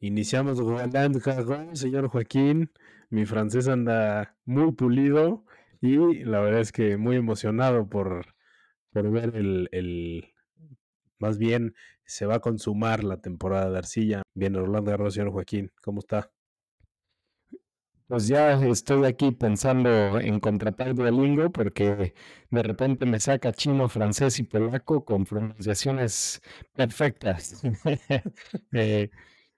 Iniciamos Roland señor Joaquín. Mi francés anda muy pulido y la verdad es que muy emocionado por, por ver el, el, Más bien, se va a consumar la temporada de Arcilla. Bien, Roland Garros, señor Joaquín. ¿Cómo está? Pues ya estoy aquí pensando en contratar Duolingo porque de repente me saca chino, francés y polaco con pronunciaciones perfectas. Eh,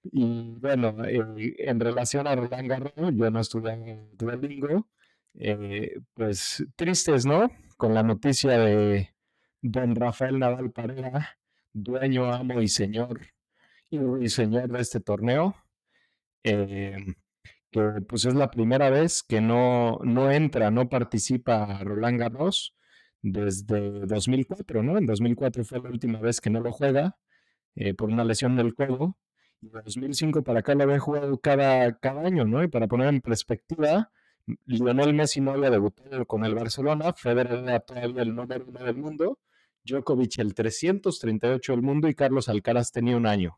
y bueno, eh, en relación a Roland Garros, yo no estuve en Duolingo, eh, pues tristes, ¿no? Con la noticia de don Rafael Nadal Pareja, dueño, amo y señor, y, señor de este torneo, eh, que pues es la primera vez que no, no entra, no participa Roland Garros desde 2004, ¿no? En 2004 fue la última vez que no lo juega por una lesión del y de 2005 para acá lo había jugado cada, cada año, ¿no? Y para poner en perspectiva, Lionel Messi no había debutado con el Barcelona, Federer era todavía el número uno del mundo, Djokovic el 338 del mundo y Carlos Alcaraz tenía un año.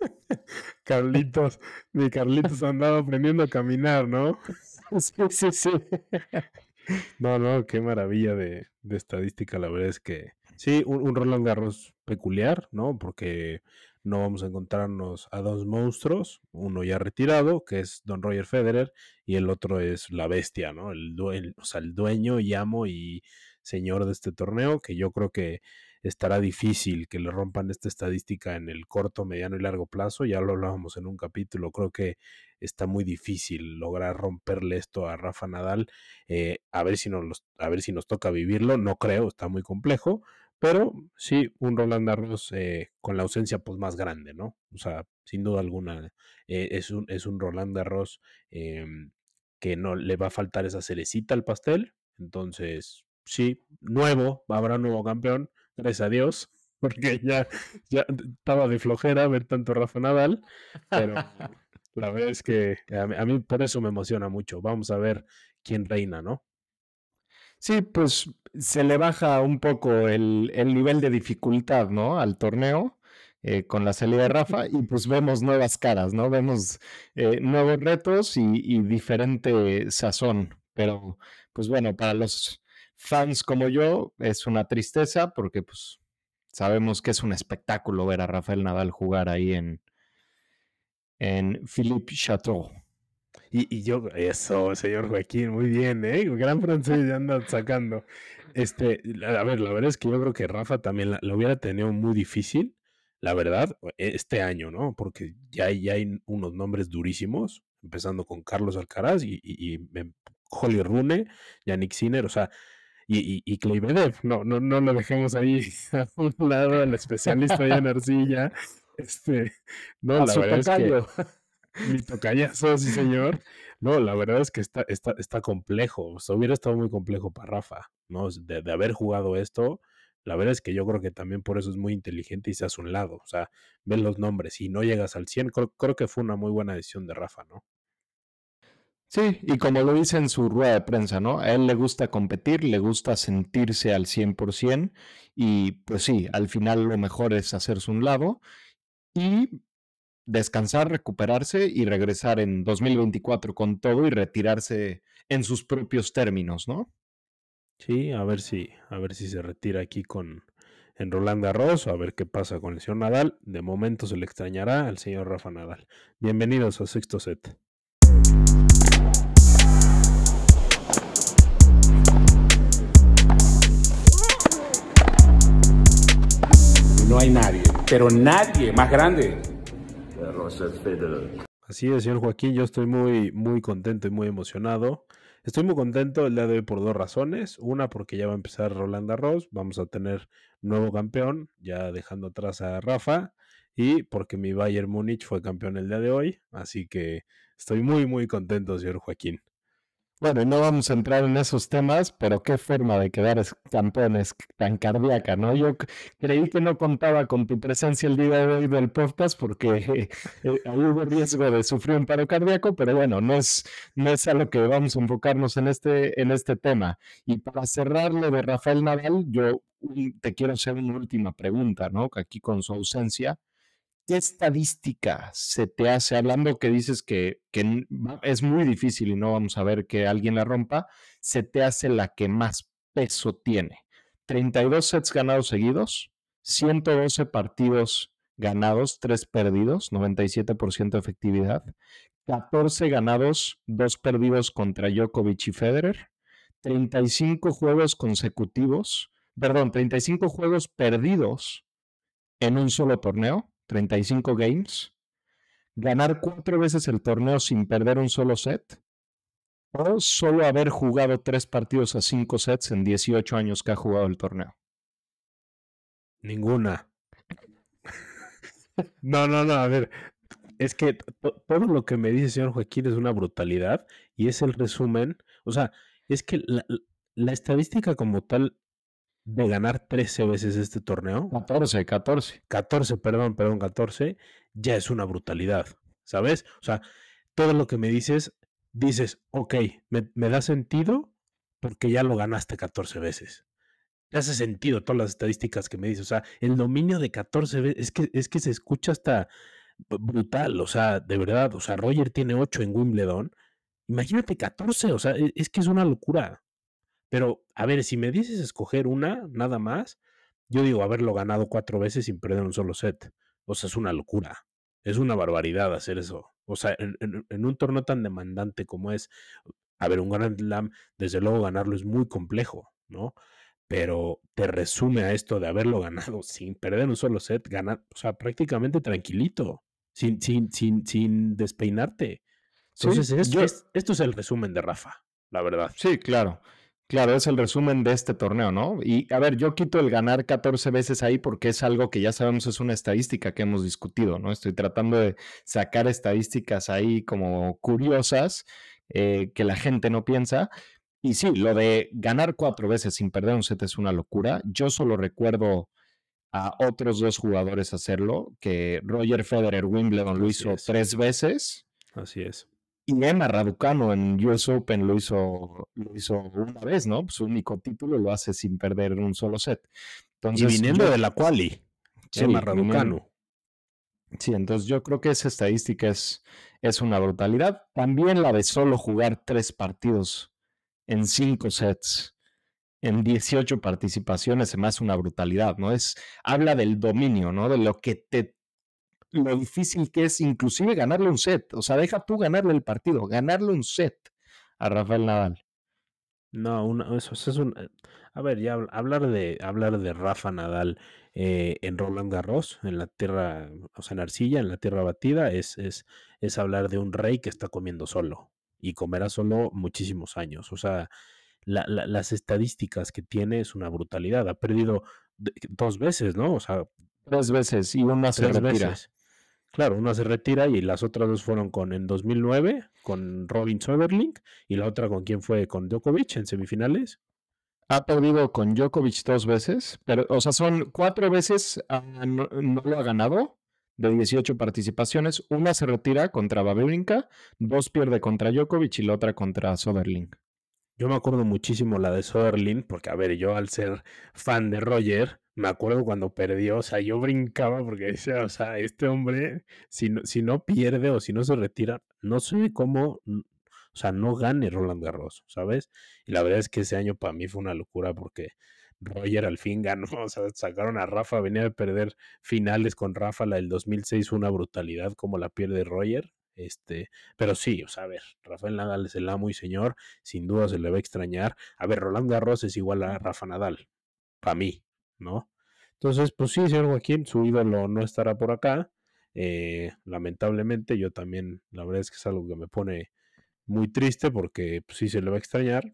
Carlitos, mi Carlitos andaba aprendiendo a caminar, ¿no? Sí, sí, sí. No, no, qué maravilla de, de estadística, la verdad es que Sí, un, Roland Garros peculiar, ¿no? Porque no vamos a encontrarnos a dos monstruos, uno ya retirado, que es Don Roger Federer, y el otro es la bestia, ¿no? El, o sea, el dueño y amo y señor de este torneo, que yo creo que estará difícil que le rompan esta estadística en el corto, mediano y largo plazo. Ya lo hablábamos en un capítulo, creo que está muy difícil lograr romperle esto a Rafa Nadal. Eh, a, ver si nos, a ver si nos toca vivirlo, no creo, está muy complejo, pero sí, un Roland Garros eh, con la ausencia pues más grande, ¿no? O sea, sin duda alguna, eh, es, un, es un Roland Garros em, que no le va a faltar esa cerecita al pastel. Entonces, sí, nuevo, habrá un nuevo campeón, gracias a Dios, porque ya, ya estaba de flojera ver tanto Rafa Nadal, pero la verdad es que a mí por eso me emociona mucho. Vamos a ver quién reina, ¿no? Sí, pues se le baja un poco el, nivel de dificultad, ¿no? Al torneo eh, con la salida de Rafa y pues vemos nuevas caras, ¿no? Vemos eh, nuevos retos y, diferente sazón. Pero, pues bueno, para los fans como yo es una tristeza porque pues sabemos que es un espectáculo ver a Rafael Nadal jugar ahí en, en Philippe Chateau. Y, yo, eso, señor Joaquín, muy bien, ¿eh? Gran francés ya anda sacando. Este, a ver, la verdad es que yo creo que Rafa también lo hubiera tenido muy difícil, la verdad, e, este año, ¿no? Porque ya, ya hay unos nombres durísimos, empezando con Carlos Alcaraz y, y, Holly Rune, Yannick Sinner, o sea, y, y, no, no, no lo dejemos ahí a un lado, el especialista de en arcilla. Este, no, la verdad es que mi tocayazo, sí, señor. No, la verdad es que está, está, está complejo. O sea, hubiera estado muy complejo para Rafa, ¿no? De, de, haber jugado esto, la verdad es que yo creo que también por eso es muy inteligente y se hace un lado. O sea, ven los nombres y no llegas al 100. Creo, creo que fue una muy buena decisión de Rafa, ¿no? Sí, y como lo dice en su rueda de prensa, ¿no? A él le gusta competir, le gusta sentirse al 100% y pues sí, al final lo mejor es hacerse un lado y descansar, recuperarse y regresar en 2024 con todo y retirarse en sus propios términos, ¿no? Sí, a ver si, a ver si se retira aquí con en Roland Garros, a ver qué pasa con el señor Nadal. De momento se le extrañará al señor Rafa Nadal. Bienvenidos a Sexto Set. No hay nadie, pero nadie más grande Así es, señor Joaquín, yo estoy muy, muy contento y muy emocionado. Estoy muy contento el día de hoy por dos razones. Una, porque ya va a empezar Roland Garros, vamos a tener nuevo campeón, ya dejando atrás a Rafa. Y porque mi Bayern Múnich fue campeón el día de hoy. Así que estoy muy, muy contento, señor Joaquín. Bueno, y no vamos a entrar en esos temas, pero qué forma de quedar campeones tan cardíaca, ¿no? Yo creí que no contaba con tu presencia el día de hoy del podcast porque eh, hubo riesgo de sufrir un paro cardíaco, pero bueno, no es, no es a lo que vamos a enfocarnos en este, en este tema. Y para cerrar lo de Rafael Nadal, yo te quiero hacer una última pregunta, ¿no? Aquí con su ausencia, ¿qué estadística se te hace, hablando que dices que, es muy difícil y no vamos a ver que alguien la rompa, se te hace la que más peso tiene? 32 sets ganados seguidos, 112 partidos ganados, 3 perdidos, 97% de efectividad, 14 ganados, 2 perdidos contra Djokovic y Federer, 35 juegos consecutivos, perdón, 35 juegos perdidos en un solo torneo, 35 games, ganar cuatro veces el torneo sin perder un solo set, o solo haber jugado tres partidos a cinco sets en 18 años que ha jugado el torneo. Ninguna. no, no, no, a ver, es que todo lo que me dice el señor Joaquín es una brutalidad y es el resumen, o sea, es que la, estadística como tal de ganar 13 veces este torneo. 14, 14. 14, perdón, perdón, 14, ya es una brutalidad, ¿sabes? O sea, todo lo que me dices, dices, ok, me, me da sentido porque ya lo ganaste 14 veces. Te hace sentido todas las estadísticas que me dices. O sea, el dominio de 14 veces, es que, es que se escucha hasta brutal. O sea, de verdad, o sea, Roger tiene 8 en Wimbledon Imagínate 14, o sea, e, es que es una locura. Pero, a ver, si me dices escoger una, nada más, yo digo haberlo ganado cuatro veces sin perder un solo set. O sea, es una locura. Es una barbaridad hacer eso. O sea, en, un torneo tan demandante como es, a ver, un Grand Slam, desde luego ganarlo es muy complejo, ¿no? Pero te resume a esto de haberlo ganado sin perder un solo set, ganar, o sea, prácticamente tranquilito, sin, sin, sin, sin despeinarte. Entonces, esto es el resumen de Rafa, la verdad. Sí, claro. Claro, es el resumen de este torneo, ¿no? Y a ver, yo quito el ganar 14 veces ahí porque es algo que ya sabemos es una estadística que hemos discutido, ¿no? Estoy tratando de sacar estadísticas ahí como curiosas eh, que la gente no piensa. Y sí, lo de ganar cuatro veces sin perder un set es una locura. Yo solo recuerdo a otros dos jugadores hacerlo, que Roger Federer Wimbledon lo hizo tres veces. Así es. Y Emma Raducano en US Open lo hizo, lo hizo una vez, ¿no? Su único título lo hace sin perder un solo set. Entonces, y viniendo de la quali, Emma Raducano. Sí, entonces yo creo que esa estadística es, es una brutalidad. También la de solo jugar tres partidos en cinco sets en 18 participaciones se me hace una brutalidad, ¿no? Es, habla del dominio, ¿no? De lo que te lo difícil que es inclusive ganarle un set. O sea, deja tú ganarle el partido, ganarle un set a Rafael Nadal. No, eso, es un... Eh, a ver, ya hablar de, hablar de Rafa Nadal eh, en Roland Garros, en la tierra, o sea, en arcilla, en la tierra batida, es, es, es hablar de un rey que está comiendo solo y comerá solo muchísimos años. O sea, las estadísticas que tiene es una brutalidad. Ha perdido dos veces, ¿no? O sea, tres veces y una se retira. Veces. Claro, una se retira y las otras dos fueron con en 2009 con Robin Soberlink y la otra con quién fue con Djokovic en semifinales. Ha perdido con Djokovic dos veces, pero o sea, son cuatro veces ah, no, lo ha ganado de 18 participaciones. Una se retira contra Baberinka, dos pierde contra Djokovic y la otra contra Soberlink. Yo me acuerdo muchísimo la de Soderlin, porque a ver, yo al ser fan de Roger, me acuerdo cuando perdió, o sea, yo brincaba porque decía, o sea, este hombre, si no, si no pierde o si no se retira, no sé cómo, o sea, no gane Roland Garros, ¿sabes? Y la verdad es que ese año para mí fue una locura porque Roger al fin ganó, o sea, sacaron a Rafa, venía de perder finales con Rafa, la del 2006 fue una brutalidad como la pierde Roger, este, pero sí, o sea, a ver, Rafael Nadal es el amo y señor, sin duda se le va a extrañar. A ver, Roland Garros es igual a Rafa Nadal, para mí, ¿no? Entonces, pues sí, señor Joaquín, su ídolo no estará por acá. Eh, lamentablemente, yo también, la verdad es que es algo que me pone muy triste porque pues, sí se le va a extrañar.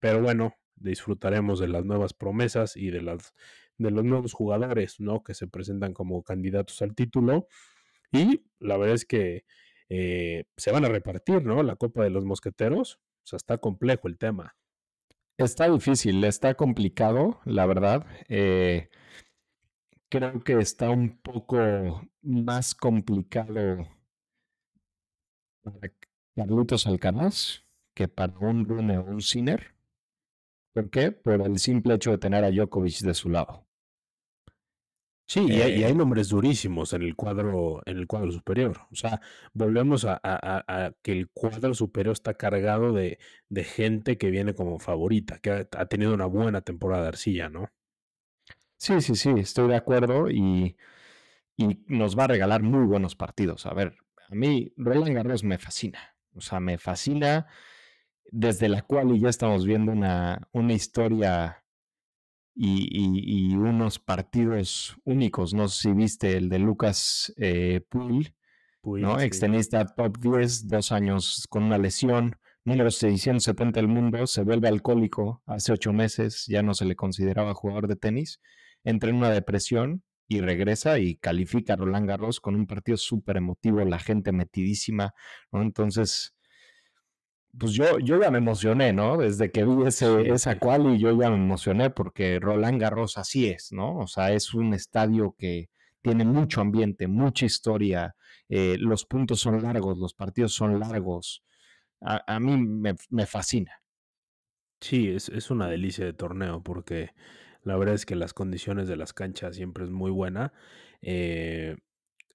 Pero bueno, disfrutaremos de las nuevas promesas y de, las, de los nuevos jugadores, ¿no? Que se presentan como candidatos al título. Y la verdad es que eh, se van a repartir, ¿no? La Copa de los Mosqueteros. O sea, está complejo el tema. Está difícil, está complicado, la verdad. Eh, creo que está un poco más complicado para Carlitos Alcaraz que para un Rune o un Sinner. ¿Por qué? Por el simple hecho de tener a Djokovic de su lado. Sí, y hay, y hay Eh, nombres durísimos en el cuadro, en el cuadro superior. O sea, volvemos a, a- a- a que el cuadro superior está cargado de, de gente que viene como favorita, que ha, ha tenido una buena temporada de arcilla, ¿no? sí, sí, sí, estoy de acuerdo y, y nos va a regalar muy buenos partidos. A ver, a mí Roland Garros me fascina. O sea, me fascina desde la cual y ya estamos viendo una, una historia y, y- y unos partidos únicos. No sé si viste el de Lucas eh, Puig, Puig, ¿no? sí. Extenista top 10, dos años con una lesión, número 670 del mundo, se vuelve alcohólico hace ocho meses, ya no se le consideraba jugador de tenis, entra en una depresión y regresa y califica a Roland Garros con un partido súper emotivo, la gente metidísima, ¿no? Entonces, pues yo, yo ya me emocioné, ¿no? Desde que vi ese, esa sí. quali yo ya me emocioné porque Roland Garros así es, ¿no? O sea, es un estadio que tiene mucho ambiente, mucha historia, eh, los puntos son largos, los partidos son largos. A, a mí me, me fascina. Sí, es, es una delicia de torneo porque la verdad es que las condiciones de las canchas siempre es muy buena. eh,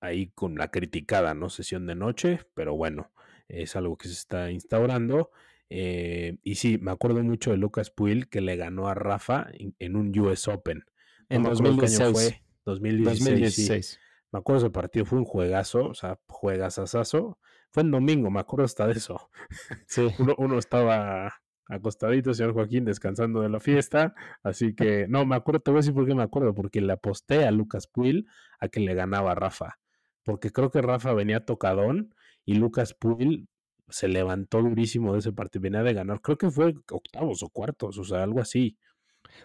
ahí con la criticada, ¿no? Sesión de noche, pero bueno, es algo que se está instaurando. eh, y sí, me acuerdo mucho de Lucas Puig que le ganó a Rafa en, en un US Open. No En me acuerdo qué año 2016. fue. 2016, sí. 2016. Me acuerdo ese partido, fue un juegazo, o sea, juegazazazo. Fue en domingo, me acuerdo hasta de eso. Sí. Uno, uno estaba acostadito, señor Joaquín, descansando de la fiesta. Así que, no, me acuerdo, te voy a decir por qué me acuerdo, porque le aposté a Lucas Puig a que le ganaba a Rafa. Porque creo que Rafa venía tocadón y Lucas Puig se levantó durísimo de ese partido. Venía de ganar, creo que fue octavos o cuartos, o sea, algo así.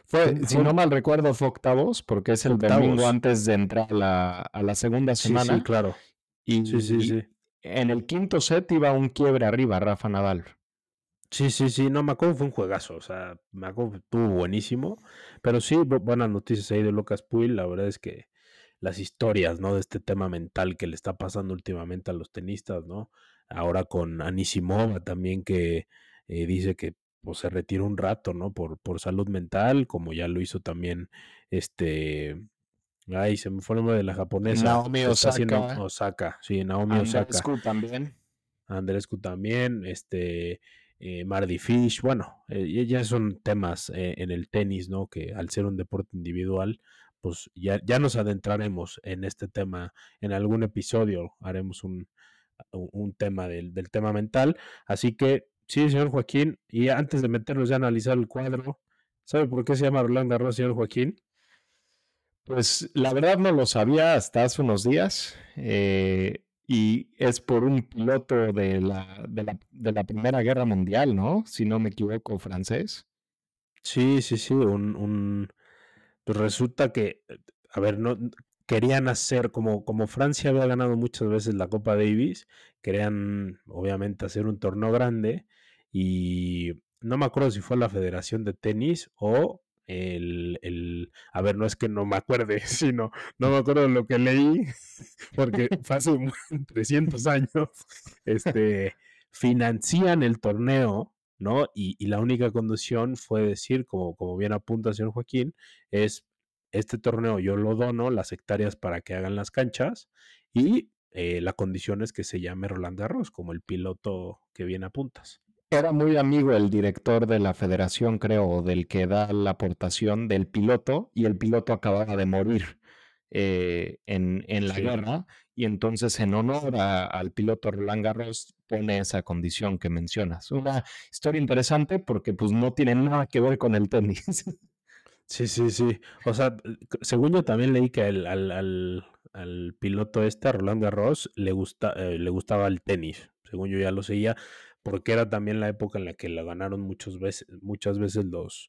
Fue, Fue- si no mal recuerdo, fue octavos, porque es el Octavos. domingo antes de entrar a la, a la segunda Sí, semana. sí, claro. Y, Sí, sí, sí. en el quinto set iba un quiebre arriba, Rafa Nadal. Sí, sí, sí, no, me acuerdo fue un juegazo, o sea, que estuvo buenísimo, pero sí, bu- buenas noticias ahí de Lucas Puig, la verdad es que las historias, ¿no? De este tema mental que le está pasando últimamente a los tenistas, ¿no? Ahora con Anisimova también que eh, dice que pues, se retiró un rato, ¿no? Por, por salud mental, como ya lo hizo también este... Ay, se me fue el nombre de la japonesa. Naomi está haciendo Osaka. Osaka, sí, Naomi Osaka. Andrescu también. Andrescu también, este, eh, Mardy Fish, bueno, eh, ya son temas eh, en el tenis, ¿no? Que al ser un deporte individual, pues ya, ya nos adentraremos en este tema en algún episodio, haremos un, un- tema del, del tema mental. Así que, sí, señor Joaquín, y antes de meternos ya a analizar el cuadro, ¿sabe por qué se llama Roland Garros, señor Joaquín? Pues la verdad no lo sabía hasta hace unos días. eh, y es por un piloto de la, de la, de la Primera Guerra Mundial, ¿no? Si no me equivoco, francés. Sí, sí, sí, un, un- pues resulta que, eh, a ver, no querían hacer, como, como Francia había ganado muchas veces la Copa Davis, querían obviamente hacer un torneo grande y no me acuerdo si fue la Federación de Tenis o el, el, a ver, no es que no me acuerde, sino no me acuerdo lo que leí, porque fue hace mu- 300 años, este, financian el torneo, ¿no? Y, y la única condición fue decir, como, como bien apunta el señor Joaquín, es este torneo yo lo dono, las hectáreas para que hagan las canchas, y eh, la condición es que se llame Roland Garros, como el piloto que bien apuntas. Era muy amigo el director de la federación, creo, del que da la aportación del piloto, y el piloto acababa de morir eh, en, en la Sí. guerra, y entonces en honor a- al piloto Roland Garros pone esa condición que mencionas. Una historia interesante porque pues no tiene nada que ver con el tenis. Sí, sí, sí. O sea, según yo también leí que al, al, al- al piloto este, Roland Garros, le, gusta, eh, le gustaba el tenis. Según yo ya lo seguía, porque era también la época en la que la ganaron muchas veces, muchas veces los,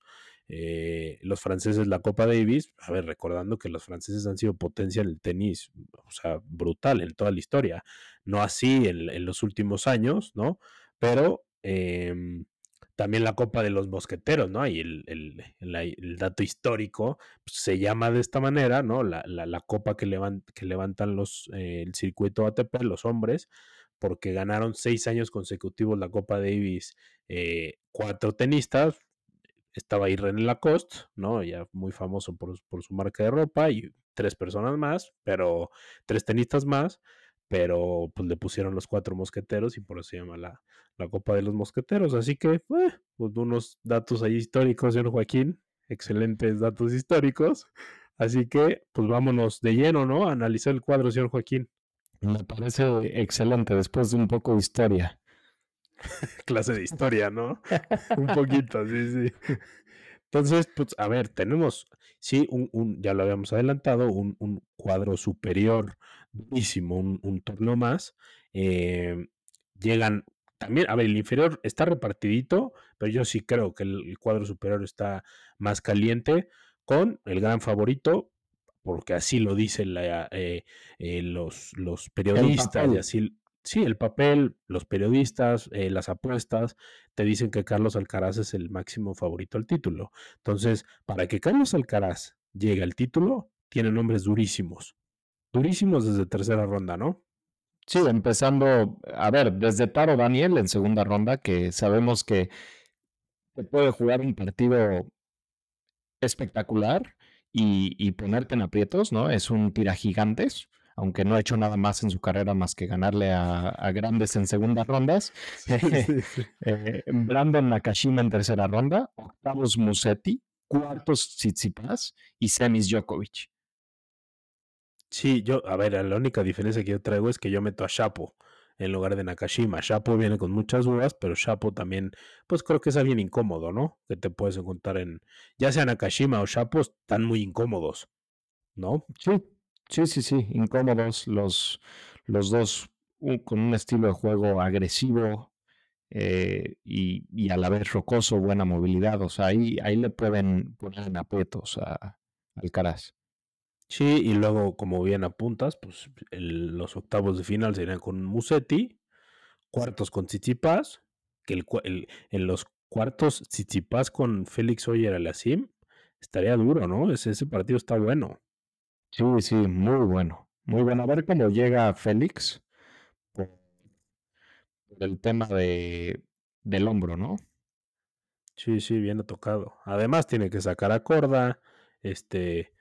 eh, los franceses la Copa Davis. A ver, recordando que los franceses han sido potencia en el tenis, o sea, brutal en toda la historia. No así en, los últimos años, ¿no? Pero em, también la Copa de los Mosqueteros, ¿no? Y el, el- dato histórico pues, se llama de esta manera, ¿no? La, la- la copa que, que levantan los, eh, el circuito ATP, los hombres, porque ganaron seis años consecutivos la Copa Davis, eh, cuatro tenistas, estaba René Lacoste, ¿no? Ya muy famoso por, su marca de ropa y tres personas más, pero tres tenistas más, pero pues le pusieron los cuatro mosqueteros y por eso se llama la, la Copa de los Mosqueteros. Así que, eh, pues unos datos ahí históricos, señor Joaquín, excelentes datos históricos. Así que, pues vámonos de lleno, ¿no? Analizar el cuadro, señor Joaquín. Me parece excelente, después de un poco de historia. Clase de historia, ¿no? un poquito, sí, sí. Entonces, pues, a ver, tenemos, sí, un, un ya lo habíamos adelantado, un, un cuadro superior, durísimo, un, un torneo más. Eh, llegan también, a ver, el inferior está repartidito, pero yo sí creo que el, cuadro superior está más caliente con el gran favorito, porque así lo dicen eh, eh, los, los periodistas y así, sí, el papel, los periodistas, eh, las apuestas, te dicen que Carlos Alcaraz es el máximo favorito al título. Entonces, para que Carlos Alcaraz llegue al título, tiene nombres durísimos. Durísimos desde tercera ronda, ¿no? Sí, empezando, a ver, desde Taro Daniel en segunda ronda, que sabemos que puede jugar un partido espectacular y, y ponerte en aprietos, ¿no? Es un tira gigantes aunque no ha hecho nada más en su carrera más que ganarle a, grandes en segundas rondas. Eh, Brandon Nakashima en tercera ronda, octavos Musetti, cuartos Tsitsipas y semis Djokovic. Sí, yo, a ver, la única diferencia que yo traigo es que yo meto a Shapo en lugar de Nakashima. Shapo viene con muchas dudas, pero Shapo también, pues creo que es alguien incómodo, ¿no? Que te puedes encontrar en, ya sea Nakashima o Shapo, están muy incómodos, ¿no? Sí, Sí, sí, sí, incómodos los, los dos con un estilo de juego agresivo eh, y, a la vez rocoso, buena movilidad. O sea, ahí, ahí le pueden poner en aprietos a Alcaraz. Sí, y luego, como bien apuntas, pues los octavos de final serían con Musetti, cuartos con Tsitsipas, que el, en los cuartos Tsitsipas con Félix Oyer Alassim estaría duro, ¿no? Ese partido está bueno. Sí, sí, muy bueno. Muy bueno. A ver cómo llega Félix por, el tema de, del hombro, ¿no? Sí, sí, bien tocado. Además, tiene que sacar a Corda, este,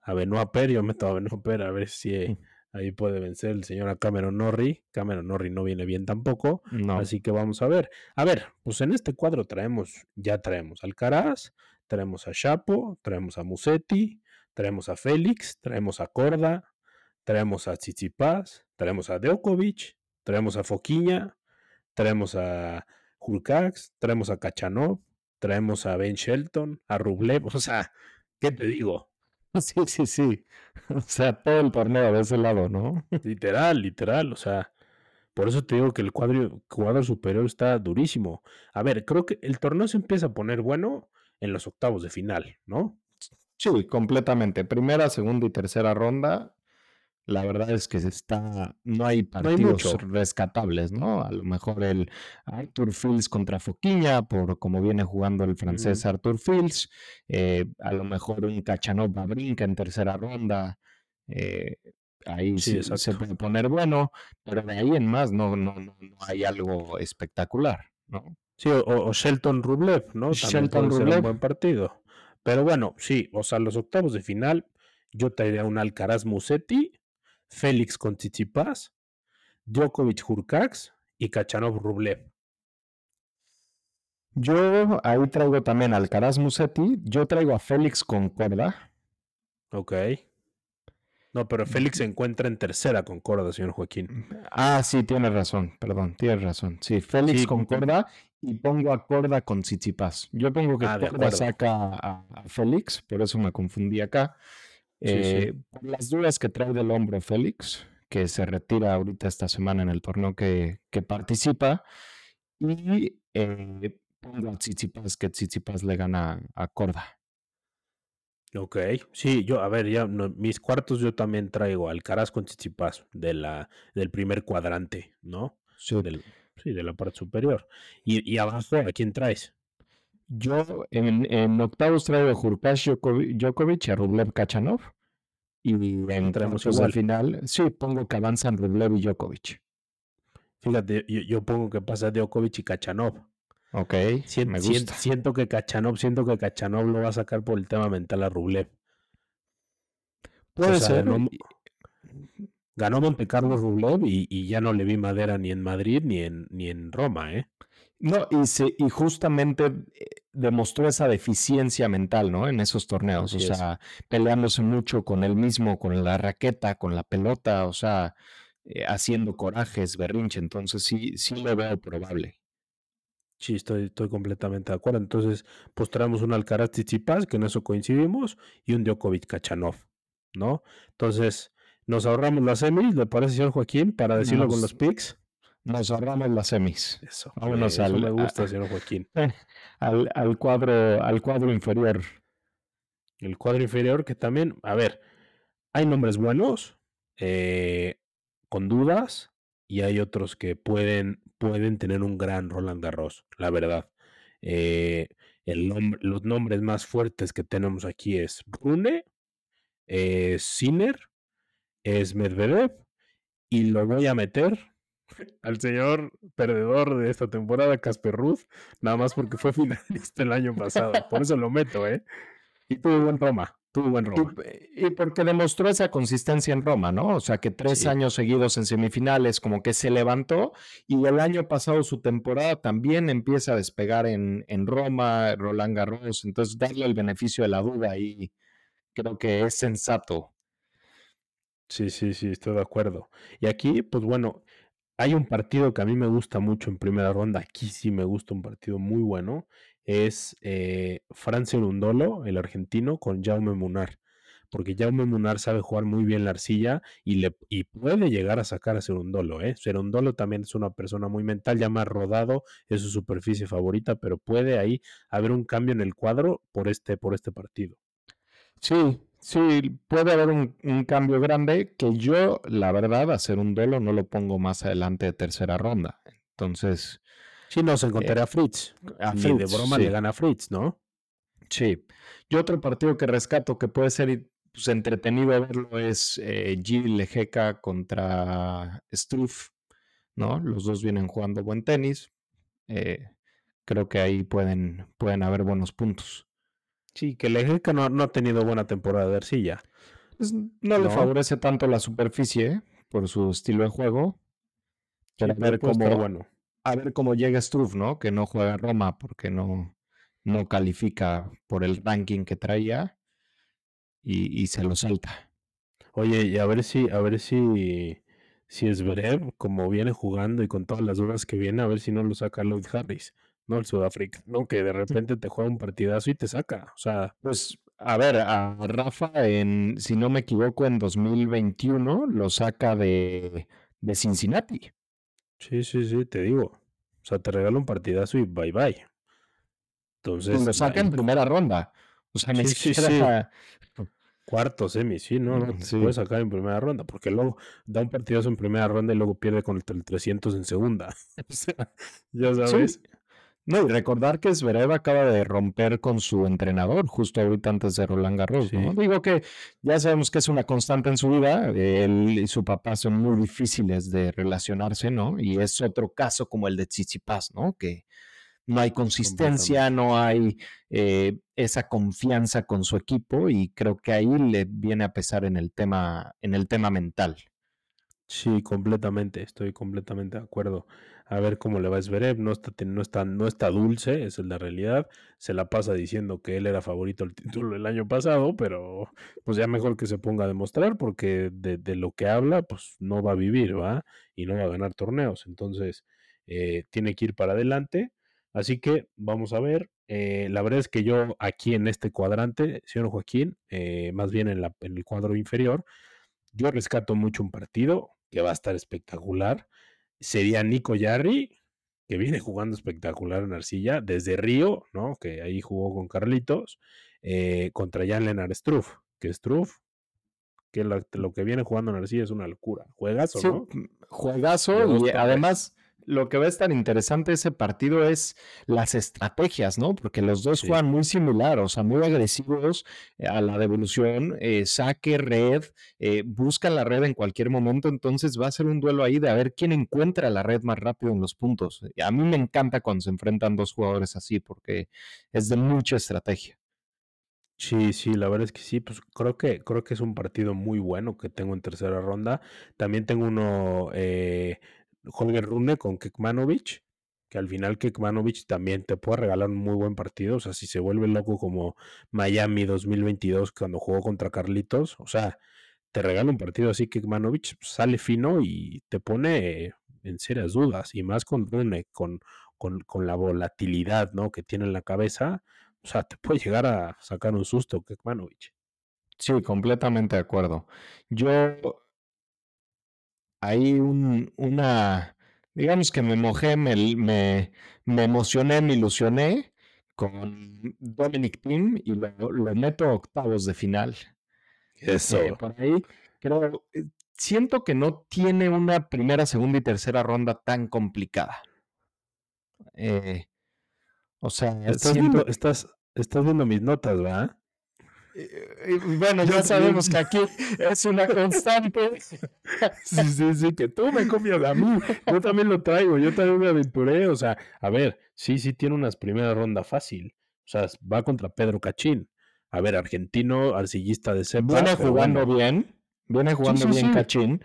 a Benoit Per, yo meto a Benoit Per a ver si ahí puede vencer el señor a Cameron Norrie. Cameron Norrie no viene bien tampoco, así que vamos a ver. A ver, pues en este cuadro traemos, ya traemos al Alcaraz, traemos a Chapo, traemos a Musetti, Traemos a Félix, traemos a Corda, traemos a Tsitsipas, traemos a Djokovic, traemos a Foquiña, traemos a Hulkax, traemos a Kachanov, traemos a Ben Shelton, a Rublev, o sea, ¿qué te digo? Sí, sí, sí. O sea, todo el torneo de ese lado, ¿no? Literal, literal, o sea, por eso te digo que el cuadro, cuadro superior está durísimo. A ver, creo que el torneo se empieza a poner bueno en los octavos de final, ¿no? Sí, completamente. Primera, segunda y tercera ronda. La verdad es que está, no hay partidos rescatables, ¿no? A lo mejor el Arthur Fields contra Foquiña, por como viene jugando el francés Arthur Fields. Eh, a lo mejor un Cachanov Babrinka en tercera ronda. Eh, ahí sí, se puede poner bueno, pero de ahí en más no, no, no, hay algo espectacular, ¿no? Sí, o, Shelton Rublev, ¿no? También Shelton Rublev. un buen partido. Pero bueno, sí, o sea, los octavos de final, yo traería un Alcaraz Musetti, Félix con Tsitsipas, Djokovic Hurcax y Kachanov Rublev. Yo ahí traigo también Alcaraz Musetti, yo traigo a Félix con Corda. Ok. No, pero Félix se encuentra en tercera con Corda, señor Joaquín. Ah, sí, tiene razón, perdón, tiene razón. Sí, Félix con Corda y pongo a Corda con Tsitsipas. Yo pongo que ah, saca a, Félix, por eso me confundí acá. Eh, por las dudas que trae del hombro Félix, que se retira ahorita esta semana en el torneo que, que participa. Y eh, pongo a Tsitsipas, que Tsitsipas le gana a Corda. Ok, sí, yo, a ver, ya mis cuartos yo también traigo Alcaraz con Tsitsipas de la, del primer cuadrante, ¿no? Sí. Sí, de la parte superior. ¿Y, y abajo a quién traes? Yo en, en octavos traigo a Jurkash Djokovic y a Rublev Kachanov. Y entramos al final, sí, pongo que avanzan Rublev y Djokovic. Fíjate, yo, pongo que pasa Djokovic y Kachanov. Ok, Sien- me gusta. siento que Kachanov, siento que Kachanov lo va a sacar por el tema mental a Rublev. Puede O sea, ser. no- ganó Monte Carlo Rublev y, y ya no le vi madera ni en Madrid ni en, ni en Roma, ¿eh? No, y, se, y justamente eh, demostró esa deficiencia mental, ¿no? En esos torneos, Así o es. sea, peleándose mucho con él mismo, con la raqueta, con la pelota, o sea, eh, haciendo corajes, berrinche, entonces sí, sí lo veo probable. Sí, estoy, estoy completamente de acuerdo. Entonces, pues traemos un Alcaraz Tsitsipas, que en eso coincidimos, y un Djokovic Kachanov, ¿no? Entonces, nos ahorramos las semis, ¿le parece, señor Joaquín? Para decirlo con los picks. Nos ahorramos las semis Eso, Vámonos eso al- me gusta, a- señor Joaquín. al, al cuadro, al cuadro inferior. El cuadro inferior, que también, a ver, hay nombres buenos, eh, con dudas, y hay otros que pueden, pueden tener un gran Roland Garros, la verdad. Eh, el los nombres más fuertes que tenemos aquí es Rune, es Sinner, es Medvedev, y lo voy a meter al señor perdedor de esta temporada, Casper Ruth, nada más porque fue finalista el año pasado. Por eso lo meto, ¿eh? Y tuvo buen Roma, tuvo buen Roma. Y, porque demostró esa consistencia en Roma, ¿no? O sea, que tres Sí. años seguidos en semifinales, como que se levantó, y el año pasado su temporada también empieza a despegar en, en Roma, Roland Garros, entonces darle el beneficio de la duda y creo que es sensato. Sí, sí, sí, estoy de acuerdo. Y aquí, pues bueno, hay un partido que a mí me gusta mucho en primera ronda. Aquí sí me gusta un partido muy bueno. Es eh, Francia el argentino, con Jaume Munar. Porque Jaume Munar sabe jugar muy bien la arcilla y, le, y puede llegar a sacar a Serundolo. ¿eh? Serundolo también es una persona muy mental, ya más rodado, es su superficie favorita, pero puede ahí haber un cambio en el cuadro por este, por este partido. Sí, sí, puede haber un, un cambio grande que yo, la verdad, hacer un duelo no lo pongo más adelante de tercera ronda. Entonces, Sí, no se encontraría a Fritz. a Ni de Fritz, broma sí. le gana a Fritz, ¿no? Sí. Y otro partido que rescato que puede ser pues, entretenido verlo es eh, Gil Lejeca contra Struff, ¿no? Los dos vienen jugando buen tenis. Eh, creo que ahí pueden, pueden haber buenos puntos. Sí, que Lejeca no, no ha tenido buena temporada de arcilla. Pues, no, le No. favorece tanto la superficie por su estilo de juego. A ver cómo, bueno. a ver cómo llega Struff, ¿no? Que no juega Roma porque no, no califica por el ranking que traía y, y se lo salta. Oye, y a ver si, a ver si, si es Zverev, como viene jugando y con todas las dudas que viene, a ver si no lo saca Lloyd Harris, no el Sudáfrica, no que de repente te juega un partidazo y te saca. O sea, Pues, a ver, a Rafa, en, si no me equivoco, en 2021 lo saca de, de Cincinnati. sí, sí, sí, te digo. O sea, te regala un partidazo y bye bye. Entonces, lo saca en primera ronda. O sea, ni Sí, sí, siquiera. cuarto semi, sí, no, no, te puede sacar en primera ronda, porque luego da un partidazo en primera ronda y luego pierde con el 300 en segunda. O sea, ya sabes. No, y recordar que Zverev acaba de romper con su entrenador justo ahorita antes de Roland Garros, ¿no? Digo que ya sabemos que es una constante en su vida, él y su papá son muy difíciles de relacionarse, ¿no? Y es otro caso como el de Tsitsipas, ¿no? Que no hay consistencia, no hay eh, esa confianza con su equipo y creo que ahí le viene a pesar en el tema, en el tema mental. Sí, completamente, estoy completamente de acuerdo. A ver cómo le va a Zverev, no está, no está, no está dulce, esa es la realidad. Se la pasa diciendo que él era favorito al título el año pasado, pero pues ya mejor que se ponga a demostrar, porque de, de lo que habla, pues no va a vivir, ¿va? Y no va a ganar torneos. Entonces, eh, tiene que ir para adelante. Así que vamos a ver. eh, la verdad es que yo aquí en este cuadrante, señor Joaquín, eh, más bien en, la, en el cuadro inferior, yo rescato mucho un partido que va a estar espectacular. Sería Nico Yarri, que viene jugando espectacular en Arcilla, desde Río, ¿no? Que ahí jugó con Carlitos, eh, contra Jan Lennart Struff, que Struff, que lo que viene jugando en Arcilla es una locura. Juegas o Sí, no? juegazo y además lo que va a estar interesante ese partido es las estrategias, ¿no? Porque los dos juegan muy similar, o sea, muy agresivos eh, a la devolución, eh, saque, red, eh, buscan la red en cualquier momento, entonces va a ser un duelo ahí de a ver quién encuentra la red más rápido en los puntos. A mí me encanta cuando se enfrentan dos jugadores así, porque es de mucha estrategia. Sí, sí, la verdad es que sí, pues creo que creo que es un partido muy bueno que tengo en tercera ronda. También tengo uno eh, Holger Rune con Kekmanovic, que al final Kekmanovic también te puede regalar un muy buen partido, o sea, si se vuelve loco como Miami 2022 cuando jugó contra Carlitos, o sea, te regala un partido así Kekmanovic, pues, sale fino y te pone en serias dudas, y más con Rune, con, con, con la volatilidad, ¿no? que tiene en la cabeza, o sea, te puede llegar a sacar un susto Kekmanovic. Sí, completamente de acuerdo. Yo ahí un, una, digamos que me mojé, me, me, me, emocioné, me ilusioné con Dominic Team y lo, lo meto octavos de final. Eso. Eh, por ahí creo, eh, siento que no tiene una primera, segunda y tercera ronda tan complicada. Eh, o sea, estás, viendo, estás, estás viendo mis notas, ¿verdad? Bueno, ya sabemos que aquí es una constante. Sí, sí, sí, que tú me comias a mí. Yo también lo traigo, yo también me aventuré. O sea, a ver, sí, sí tiene unas primeras ronda fácil. O sea, va contra Pedro Cachín. A ver, argentino, arcillista de cepa. Viene jugando bien, viene jugando bien Cachín.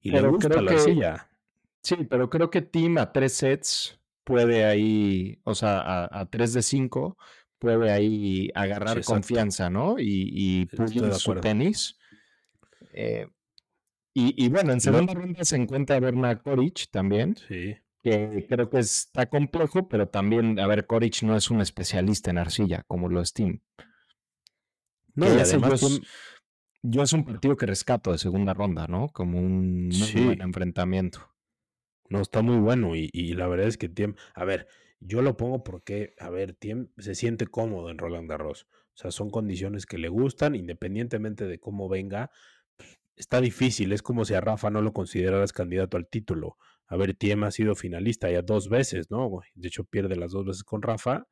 Y le gusta la arcilla. Sí, pero creo que Team a tres sets puede ahí, o sea, a, a tres de cinco, puede ahí agarrar confianza, ¿no? Y, y pulir su tenis. Eh, y, y, bueno, en segunda ronda se encuentra Berna Koric también. Sí. Que creo que está complejo, pero también, a ver, Koric no es un especialista en arcilla, como lo es Tim. No, y además yo es, yo es, un partido que rescato de segunda ronda, ¿no? Como un buen enfrentamiento. No, está muy bueno. Y, y la verdad es que a ver, yo lo pongo porque, a ver, se siente cómodo en Roland Garros. O sea, son condiciones que le gustan, independientemente de cómo venga. Pues, está difícil, es como si a Rafa no lo consideraras candidato al título. A ver, Tiem ha sido finalista ya dos veces, ¿no? De hecho, pierde las dos veces con Rafa.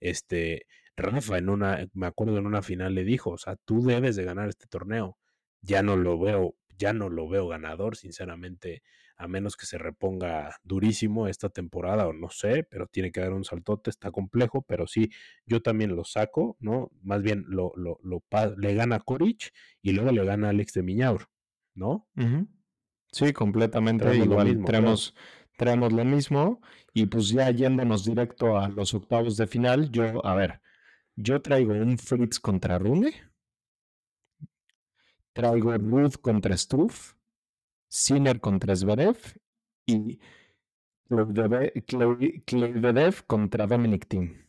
Este, Rafa en una, me acuerdo en una final le dijo, o sea, tú debes de ganar este torneo. Ya no lo veo, ya no lo veo ganador, sinceramente a menos que se reponga durísimo esta temporada o no sé, pero tiene que dar un saltote, está complejo, pero sí, yo también lo saco, ¿no? Más bien lo, lo, lo le gana Coric y luego le gana Alex de Miñaur, ¿no? Sí, completamente igual. traemos, traemos lo mismo y pues ya yéndonos directo a los octavos de final, yo, a ver, yo traigo un Fritz contra Rune, traigo Ruth contra Struff, Sinner contra Zverev y Kleivedev contra Dominic Thiem.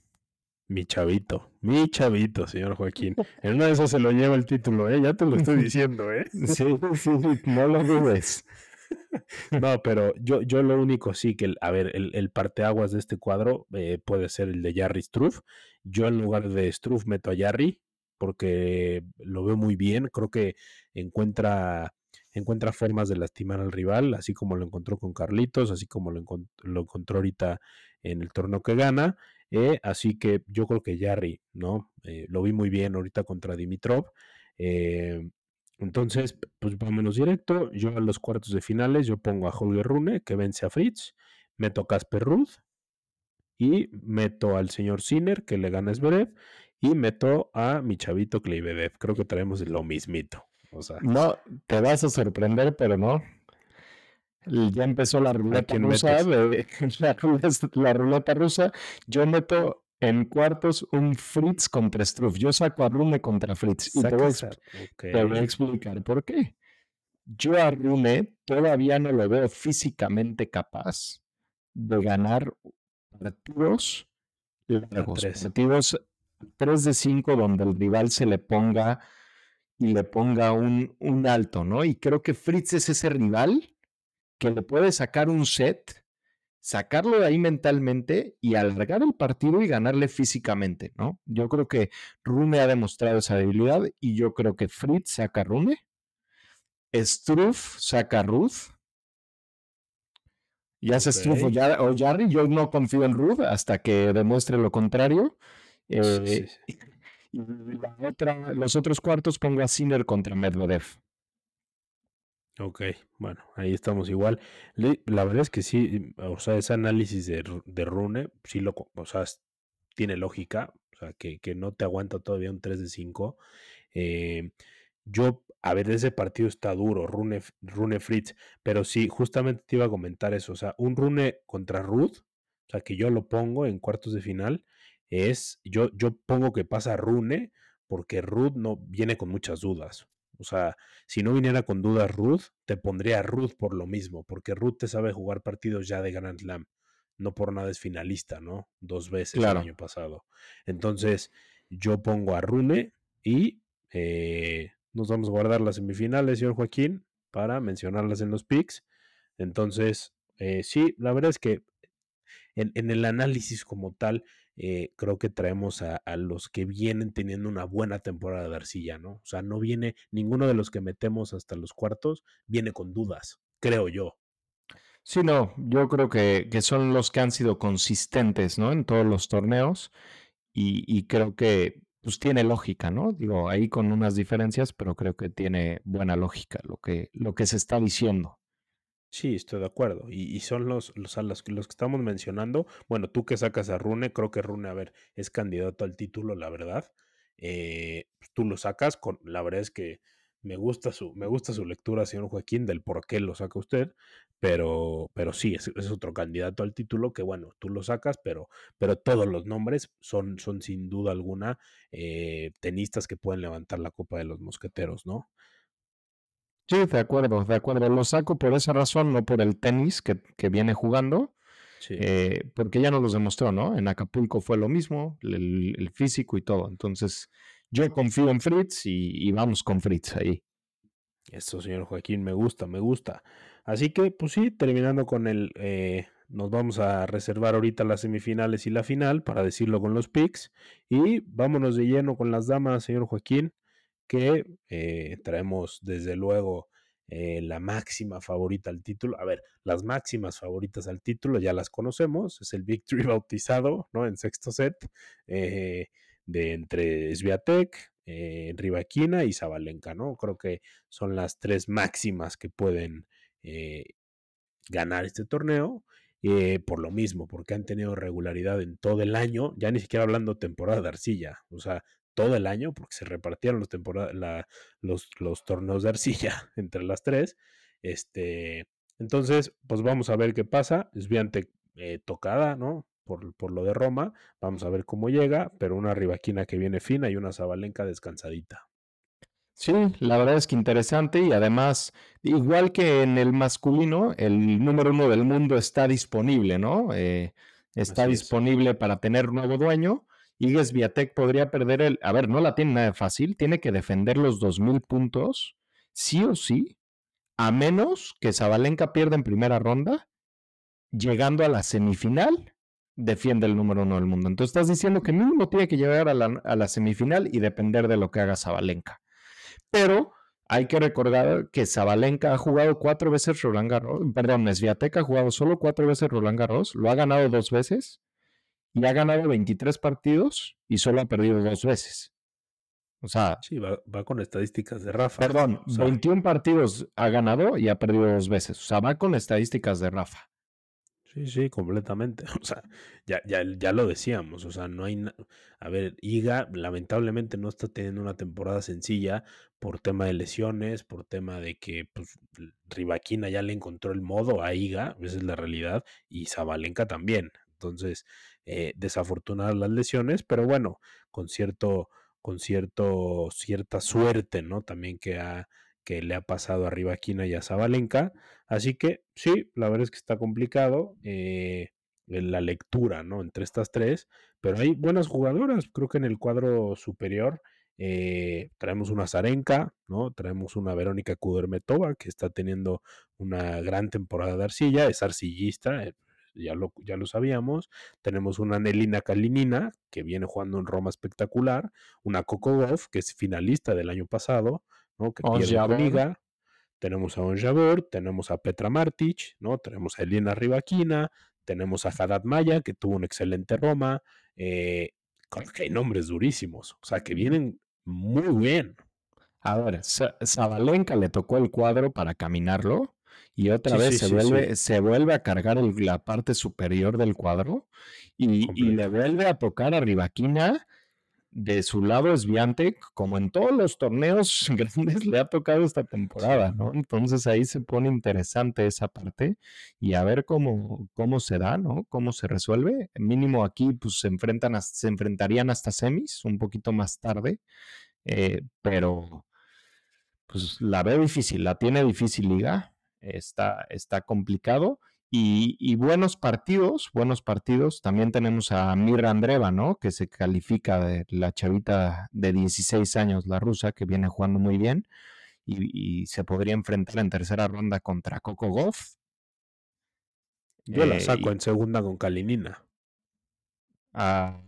Mi chavito, mi chavito, señor Joaquín. En una de esas se lo lleva el título, ¿eh? Ya te lo estoy diciendo, ¿eh? Sí, sí, no lo dudes. No, pero yo, yo lo único sí que, a ver, el, el parteaguas de este cuadro eh, puede ser el de Jarry Struff. Yo en lugar de Struff meto a Jarry porque lo veo muy bien. Creo que encuentra encuentra formas de lastimar al rival, así como lo encontró con Carlitos, así como lo, encontró ahorita en el torneo que gana. Eh, así que yo creo que Jarry, ¿no? Eh, lo vi muy bien ahorita contra Dimitrov. Eh, entonces, pues vámonos directo. Yo a los cuartos de finales, yo pongo a Holger Rune, que vence a Fritz, meto a Casper Ruth y meto al señor Sinner, que le gana a Zverev, y meto a mi chavito Kleibedev. Creo que traemos lo mismito no, te vas a sorprender, pero no. Ya empezó la ruleta rusa, la, ruleta rusa. Yo meto en cuartos un Fritz contra Struff. Yo saco a Rune contra Fritz. Y te voy, a, explicar por qué. Yo a Rune todavía no lo veo físicamente capaz de ganar partidos largos. Partidos 3 de 5 donde el rival se le ponga y le ponga un, un alto, ¿no? Y creo que Fritz es ese rival que le puede sacar un set, sacarlo de ahí mentalmente y alargar el partido y ganarle físicamente, ¿no? Yo creo que Rune ha demostrado esa debilidad y yo creo que Fritz saca a Rune, Struff saca a Ruth Ya se estuvo Ok. ya, o Jarry, yo no confío en Ruth hasta que demuestre lo contrario. Sí, Eh, sí, sí. Y la otra, los otros cuartos pongo a Sinner contra Medvedev. Ok, bueno, ahí estamos igual. La verdad es que sí, o sea, ese análisis de, de Rune, sí lo, o sea, tiene lógica, o sea, que, que no te aguanta todavía un 3 de 5. Eh, yo, a ver, ese partido está duro, Rune, Rune Fritz, pero sí, justamente te iba a comentar eso, o sea, un Rune contra Ruth, o sea, que yo lo pongo en cuartos de final, es, yo, yo pongo que pasa Rune, porque Ruth no viene con muchas dudas. O sea, si no viniera con dudas Ruth, te pondría a Ruth por lo mismo, porque Ruth te sabe jugar partidos ya de Grand Slam. No por nada es finalista, ¿no? Dos veces Claro. el año pasado. Entonces, yo pongo a Rune y eh, nos vamos a guardar las semifinales, señor Joaquín, para mencionarlas en los picks. Entonces, eh, sí, la verdad es que en, en el análisis como tal, eh, creo que traemos a, a los que vienen teniendo una buena temporada de arcilla, ¿no? O sea, no viene ninguno de los que metemos hasta los cuartos, viene con dudas, creo yo. Sí, no, yo creo que, que son los que han sido consistentes, ¿no? En todos los torneos y, y creo que pues tiene lógica, ¿no? Digo, ahí con unas diferencias, pero creo que tiene buena lógica lo que, lo que se está diciendo. Sí, estoy de acuerdo. Y, y son los, los, los que estamos mencionando. Bueno, tú que sacas a Rune, creo que Rune, a ver, es candidato al título, la verdad. Eh, pues tú lo sacas con, la verdad es que me gusta su, me gusta su lectura, señor Joaquín, del por qué lo saca usted, pero, pero sí, es, es otro candidato al título que, bueno, tú lo sacas, pero, pero todos los nombres son, son sin duda alguna eh, tenistas que pueden levantar la Copa de los Mosqueteros, ¿no? Sí, de acuerdo, de acuerdo. Lo saco por esa razón, no por el tenis que, que viene jugando, Sí. eh, porque ya nos los demostró, ¿no? En Acapulco fue lo mismo, el, el físico y todo. Entonces, yo confío en Fritz y, y vamos con Fritz ahí. Eso, señor Joaquín, me gusta, me gusta. Así que, pues sí, terminando con el, eh, nos vamos a reservar ahorita las semifinales y la final para decirlo con los picks. Y vámonos de lleno con las damas, señor Joaquín, que eh, traemos desde luego eh, la máxima favorita al título. A ver, las máximas favoritas al título ya las conocemos. Es el Victory bautizado, ¿no? En sexto set, eh, de entre Sviatek, Rivaquina y Zabalenka, ¿no? Creo que son las tres máximas que pueden ganar este torneo. por lo mismo, porque han tenido regularidad en todo el año, ya ni siquiera hablando temporada de arcilla, o sea, todo el año, porque se repartieron los, la, los, los torneos de arcilla entre las tres. Este, entonces, pues vamos a ver qué pasa. Sviantec eh, tocada, ¿no? Por, por, lo de Roma. Vamos a ver cómo llega, pero una rivaquina que viene fina y una Zabalenka descansadita. Sí, la verdad es que interesante y además, igual que en el masculino, el número uno del mundo está disponible, ¿no? Eh, está Así disponible es. para tener nuevo dueño. Iga Swiatek podría perder el... A ver, no la tiene nada fácil, tiene que defender los 2.000 puntos, sí o sí, a menos que Zabalenka pierda en primera ronda, llegando a la semifinal, defiende el número uno del mundo. Entonces estás diciendo que mínimo tiene que llegar a la, a la semifinal y depender de lo que haga Zabalenka. Pero hay que recordar que Zabalenka ha jugado cuatro veces Roland Garros, perdón, Sviatek ha jugado solo cuatro veces Roland Garros, lo ha ganado dos veces y ha ganado 23 partidos y solo ha perdido dos veces. O sea, sí, va, va con estadísticas de Rafa. Perdón, o sea, 21 partidos ha ganado y ha perdido dos veces. O sea, va con estadísticas de Rafa. Sí, sí, completamente. O sea, ya, ya, ya lo decíamos. O sea, no hay. A ver, Iga lamentablemente no está teniendo una temporada sencilla por tema de lesiones, por tema de que pues, Rivaquina ya le encontró el modo a Iga, esa es la realidad, y Zabalenka también. Entonces, eh, desafortunadas las lesiones, pero bueno, con cierto, con cierto, cierta suerte, ¿no? También que ha, que le ha pasado a Rivaquina y a Zabalenka. Así que sí, la verdad es que está complicado eh, la lectura, ¿no? Entre estas tres, pero hay buenas jugadoras. Creo que en el cuadro superior eh, traemos una Zarenka, ¿no? Traemos una Verónica Kudermetova, que está teniendo una gran temporada de arcilla, es arcillista, ya lo, ya lo sabíamos. Tenemos una Nelina Kalinina, que viene jugando en Roma espectacular, una Coco Goff, que es finalista del año pasado, ¿no? Que pierde con Jabeur. Iga. tenemos a Onjabor, tenemos a Petra Martic, ¿no? Tenemos a Elena Rivaquina, tenemos a Haddad Maya, que tuvo un excelente Roma. Eh, que hay nombres durísimos, o sea, que vienen muy bien. Ahora, Zabalenka le tocó el cuadro para caminarlo y otra vez se, vuelve, se vuelve a cargar la parte superior del cuadro y, y, le vuelve a tocar a Rivaquina de su lado es Viantec, como en todos los torneos grandes le ha tocado esta temporada, ¿no? Entonces ahí se pone interesante esa parte y a ver cómo, cómo se da, ¿no? Cómo se resuelve. Mínimo aquí pues se enfrentan se enfrentarían hasta semis un poquito más tarde, eh, pero pues la veo difícil, la tiene difícil liga, está, está complicado y, buenos partidos, buenos partidos. También tenemos a Mirra Andreva, ¿no? Que se califica de la chavita de 16 años, la rusa, que viene jugando muy bien. Y, se podría enfrentar en tercera ronda contra Coco Goff. Yo la eh, saco en segunda con Kalinina. Ah,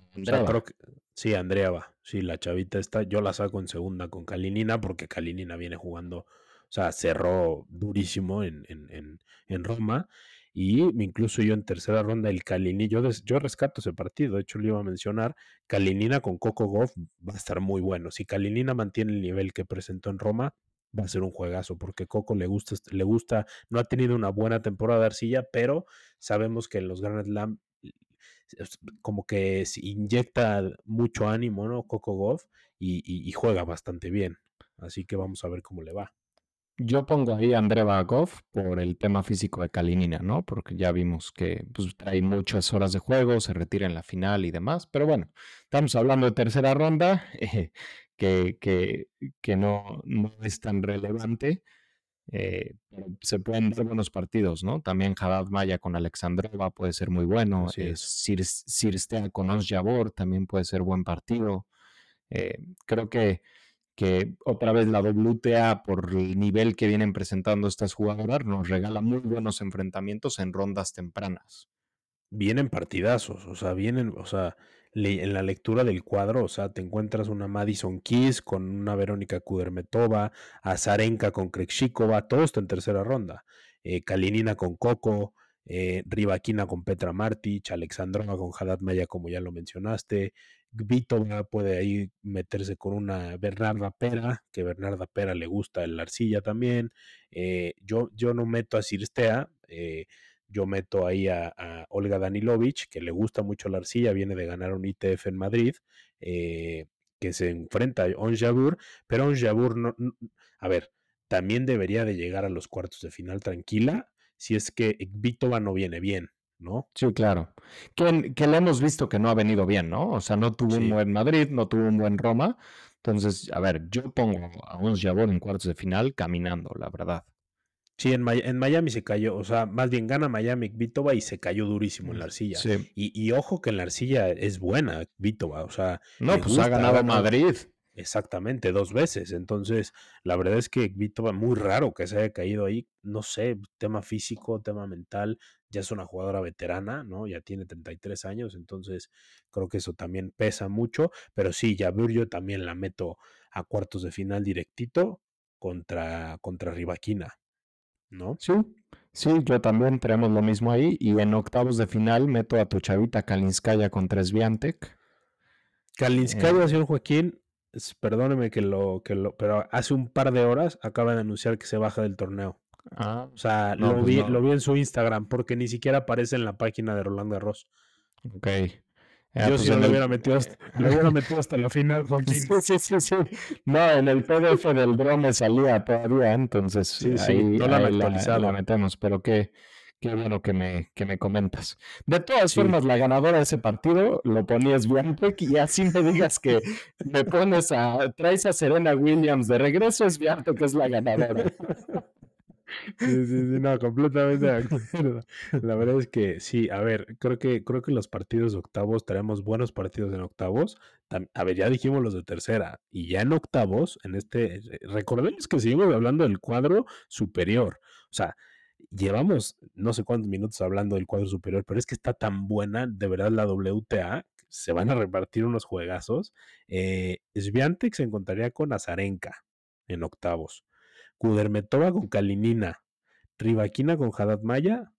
sí, Andrea Sí, la chavita está. Yo la saco en segunda con Kalinina porque Kalinina viene jugando. O sea, cerró durísimo en, en, en Roma. Y incluso yo en tercera ronda, el Kalini, yo, yo rescato ese partido, de hecho le iba a mencionar, Kalinina con Coco Goff va a estar muy bueno. Si Kalinina mantiene el nivel que presentó en Roma, va a ser un juegazo, porque Coco le gusta, le gusta, no ha tenido una buena temporada de arcilla, pero sabemos que en los Grand Slam como que inyecta mucho ánimo, ¿no? Coco Goff y, y juega bastante bien. Así que vamos a ver cómo le va. Yo pongo ahí a André Bagov por el tema físico de Kalinina, ¿no? Porque ya vimos que pues, trae muchas horas de juego, se retira en la final y demás. Pero bueno, estamos hablando de tercera ronda, eh, que, que, que no, no, es tan relevante. Eh, pero se pueden dar buenos partidos, ¿no? También Haddad Maya con Alexandrova puede ser muy bueno. Eh, Sir, Sirstea con Ons Jabor también puede ser buen partido. creo que que otra vez la WTA, por el nivel que vienen presentando estas jugadoras, nos regala muy buenos enfrentamientos en rondas tempranas. Vienen partidazos, o sea, vienen, o sea, en la lectura del cuadro, o sea, te encuentras una Madison Keys con una Verónica Kudermetova, a Zarenka con Krekshikova, todo está en tercera ronda. Eh, Kalinina con Coco, eh, Rivaquina con Petra Martic, Alexandrova con Haddad Maya, como ya lo mencionaste, Vito puede ahí meterse con una Bernarda Pera, que Bernarda Pera le gusta el arcilla también. Eh, yo, yo no meto a Cirstea, eh, yo meto ahí a, Olga Danilovich, que le gusta mucho la arcilla, viene de ganar un ITF en Madrid, eh, que se enfrenta a Onjabur, pero Onjabur no, a ver, también debería de llegar a los cuartos de final tranquila si es que Vitova no viene bien. ¿No? Sí, claro. Que, que le hemos visto que no ha venido bien, ¿no? O sea, no tuvo un buen Madrid, no tuvo un buen Roma. Entonces, a ver, yo pongo a un Jabor en cuartos de final caminando, la verdad. Sí, en, en, Miami se cayó, o sea, más bien gana Miami Vitova y se cayó durísimo en la arcilla. Sí. Y, y, ojo que en la arcilla es buena Vitova, o sea. No, pues ha ganado Madrid. Exactamente, dos veces. Entonces, la verdad es que Vitova, muy raro que se haya caído ahí. No sé, tema físico, tema mental. Ya es una jugadora veterana, ¿no? Ya tiene 33 años. Entonces, creo que eso también pesa mucho. Pero sí, ya yo también la meto a cuartos de final directito contra, contra Rivaquina, ¿no? Sí, sí, yo también tenemos lo mismo ahí. Y en octavos de final meto a tu chavita Kalinskaya contra Sviantek. Kalinskaya, eh, señor Joaquín, perdóneme que lo, que lo, pero hace un par de horas acaba de anunciar que se baja del torneo. Ah, o sea, lo, pues vi, lo vi en su Instagram porque ni siquiera aparece en la página de Roland Garros. Ok. Yo pues sí lo, hubiera metido hasta, lo hubiera metido hasta la final, Sí, sí, sí, sí. No, en el PDF del drone salía todavía, entonces sí, sí, no la, la, metemos, pero qué, Qué bueno que me, que me comentas. De todas formas, la ganadora de ese partido lo ponías Biantec y así me digas que me pones a, traes a Serena Williams de regreso, es que es la ganadora. Sí, sí, sí, no, completamente de acuerdo. La verdad es que sí, a ver, creo que, creo que los partidos de octavos, tenemos buenos partidos en octavos. A ver, ya dijimos los de tercera, y ya en octavos, en este, recordemos que seguimos hablando del cuadro superior. O sea, llevamos no sé cuántos minutos hablando del cuadro superior, pero es que está tan buena, de verdad, la WTA, se van a repartir unos juegazos. Eh, Sviantek se encontraría con Azarenka en octavos. Kudermetova con Kalinina, Rivaquina con Haddad Maya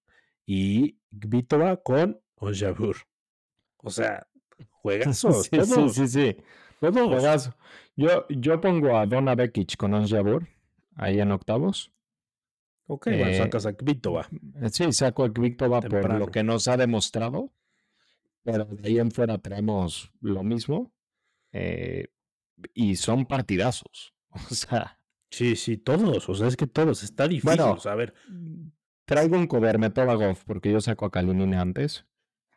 y Gvitova con Onjabur. O sea, juegazos. Sí, sí, sí, sí. Juegazo. Yo, yo pongo a Donna Bekic con Onjabur ahí en octavos. Ok, bueno, Eh, sacas a Kvitova. Sí, saco a Kvitova por lo que nos ha demostrado. Pero de ahí en fuera traemos lo mismo. eh, y son partidazos. O sea, Sí, sí, todos. O sea, es que todos. Está difícil. Bueno, a ver, traigo un Kudermetova Goff porque yo saco a Kalinina antes.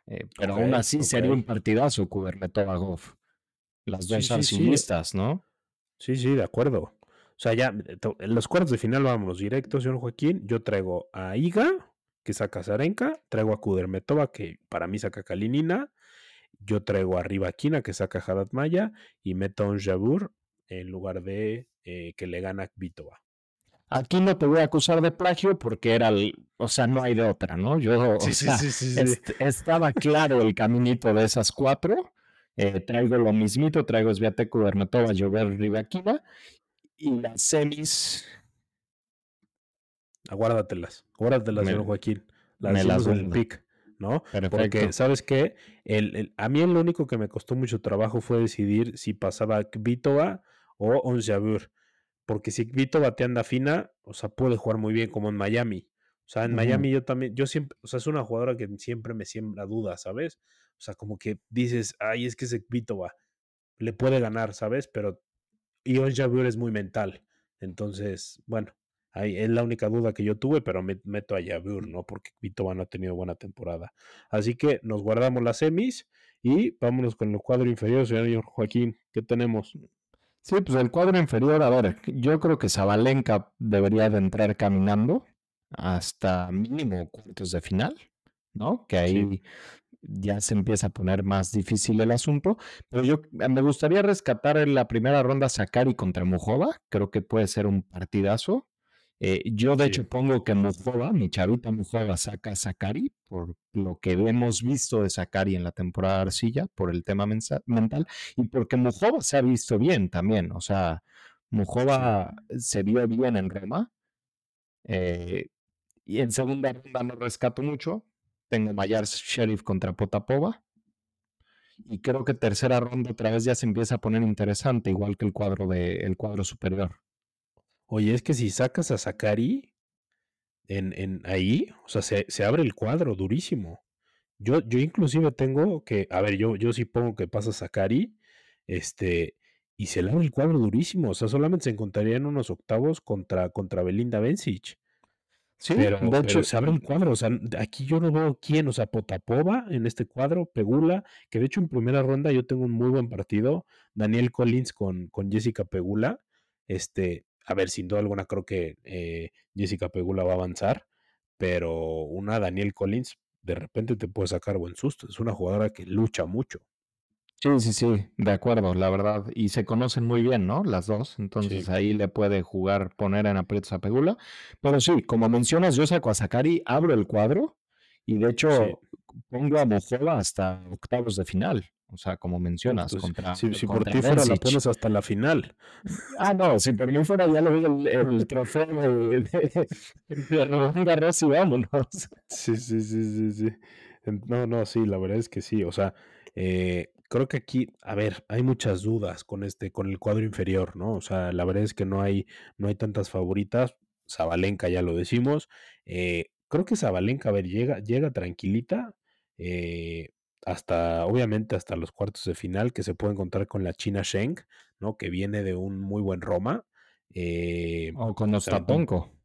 eh, pero aún así sería un partidazo Kudermetova Goff. Las Sí, dos sí, ¿no? Sí, sí, de acuerdo. O sea, ya eh, en los cuartos de final vamos directo, señor Joaquín. Yo traigo a Iga, que saca Zarenka. Traigo a Kudermetova, que para mí saca Kalinina. Yo traigo a Rivaquina, que saca Haddad Maya. Y meto a un Jabur en lugar de eh, que le gana a Kvitova. Aquí no te voy a acusar de plagio porque era el, o sea, no hay de otra, ¿no? Yo, o sea, sí, sí. est- estaba claro el caminito de esas cuatro. Eh, traigo lo mismito, traigo Sviatek Kudermetova, Jover Rivaquina y las semis Aguárdatelas. Aguárdatelas, Me- señor Joaquín. Las me las en pick, ¿no? Perfecto. Porque, ¿sabes qué? El, el- a mí lo único que me costó mucho trabajo fue decidir si pasaba Kvitova o Onjabur. Porque si Kvitova te anda fina, o sea, puede jugar muy bien como en Miami. O sea, en. Miami yo también, yo siempre, o sea, es una jugadora que siempre me siembra dudas, ¿sabes? O sea, como que dices, ay, es que ese Kvitova le puede ganar, ¿sabes? Pero y Onjabur es muy mental. Entonces, bueno, ahí es la única duda que yo tuve, pero me meto a Yabur, ¿no? Porque Kvitova no ha tenido buena temporada. Así que nos guardamos las semis y vámonos con el cuadro inferior, señor Joaquín. ¿Qué tenemos? Sí, pues el cuadro inferior, a ver, yo creo que Zabalenka debería de entrar caminando hasta mínimo cuartos de final, ¿no? Que ahí ya se empieza a poner más difícil el asunto. Pero yo eh, me gustaría rescatar en la primera ronda Sakari contra Mujova, creo que puede ser un partidazo. Eh, yo de Sí. hecho pongo que Mujova, mi chavita Mujova saca a Sakari por lo que hemos visto de Sakari en la temporada de Arcilla, por el tema mental y porque Mujova se ha visto bien también. O sea, Mujova se vio bien en Roma. eh, y en segunda ronda no rescato mucho. Tengo Mayar Sheriff contra Potapova. Y creo que tercera ronda otra vez ya se empieza a poner interesante, igual que el cuadro de el cuadro superior. Oye, es que si sacas a Sakari en, en ahí, o sea, se, se abre el cuadro durísimo. Yo, yo inclusive tengo que, a ver, yo, yo sí pongo que pasa Sakari, este, y se le abre el cuadro durísimo. O sea, solamente se encontraría en unos octavos contra, contra Belinda Bencic. Sí, pero, de pero hecho, se abre el cuadro. O sea, aquí yo no veo quién, o sea, Potapova en este cuadro, Pegula, que de hecho en primera ronda yo tengo un muy buen partido. Daniel Collins con, con Jessica Pegula. Este, a ver, sin duda alguna creo que eh, Jessica Pegula va a avanzar, pero una Daniel Collins de repente te puede sacar buen susto. Es una jugadora que lucha mucho. Sí, sí, sí, de acuerdo, la verdad. Y se conocen muy bien, ¿no? Las dos. Entonces Sí. ahí le puede jugar, poner en aprietos a Pegula. Pero sí, como mencionas, yo saco a Sakari, abro el cuadro y de hecho Sí. pongo a Mojova hasta octavos de final. O sea, como mencionas, Entonces, contra. si, si por ti fuera, la pones hasta la final. Ah, no, si por mí fuera ya lo vi el, el trofeo de, de, y vámonos. Sí, sí, sí, sí, sí. No, no, sí, la verdad es que sí. O sea, eh, creo que aquí, a ver, hay muchas dudas con este, con el cuadro inferior, ¿no? O sea, la verdad es que no hay, no hay tantas favoritas. Zabalenka ya lo decimos. Eh, creo que Zabalenka, a ver, llega, llega tranquilita. eh, hasta, obviamente, hasta los cuartos de final, que se puede encontrar con la China Sheng, ¿no? Que viene de un muy buen Roma. eh, O con Ostapenko.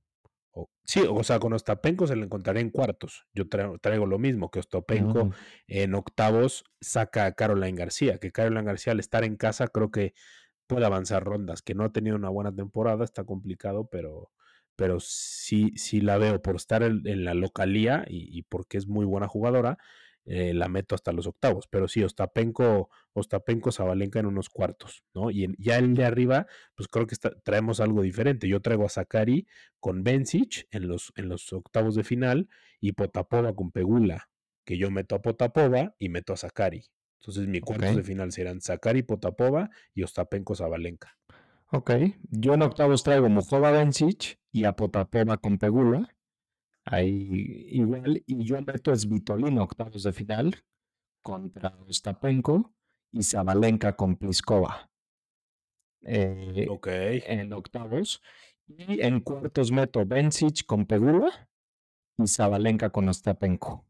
O- sí, o sea, con Ostapenko se le encontraré en cuartos. Yo traigo, traigo lo mismo, que Ostapenko Mm. en octavos saca a Caroline García, que Caroline García al estar en casa creo que puede avanzar rondas, que no ha tenido una buena temporada, está complicado, pero, pero sí, sí la veo por estar en, en la localía y, y porque es muy buena jugadora, eh, la meto hasta los octavos. Pero sí, Ostapenko, Ostapenko Zabalenka en unos cuartos, ¿no? Y en- ya el de arriba, pues creo que está- traemos algo diferente. Yo traigo a Sakari con Bencic en los, en los octavos de final y Potapova con Pegula, que yo meto a Potapova y meto a Sakari. Entonces, mis cuartos de final serán Sakari, Potapova y Ostapenko Zabalenka. Ok, yo en octavos traigo Mujova Bencic y a Potapova con Pegula. Ahí igual, y yo meto es Vitolino octavos de final contra Ostapenko y Zabalenka con Pliskova. Eh, Ok. en octavos. Y en cuartos meto Bencic con Pegula y Zabalenka con Ostapenko.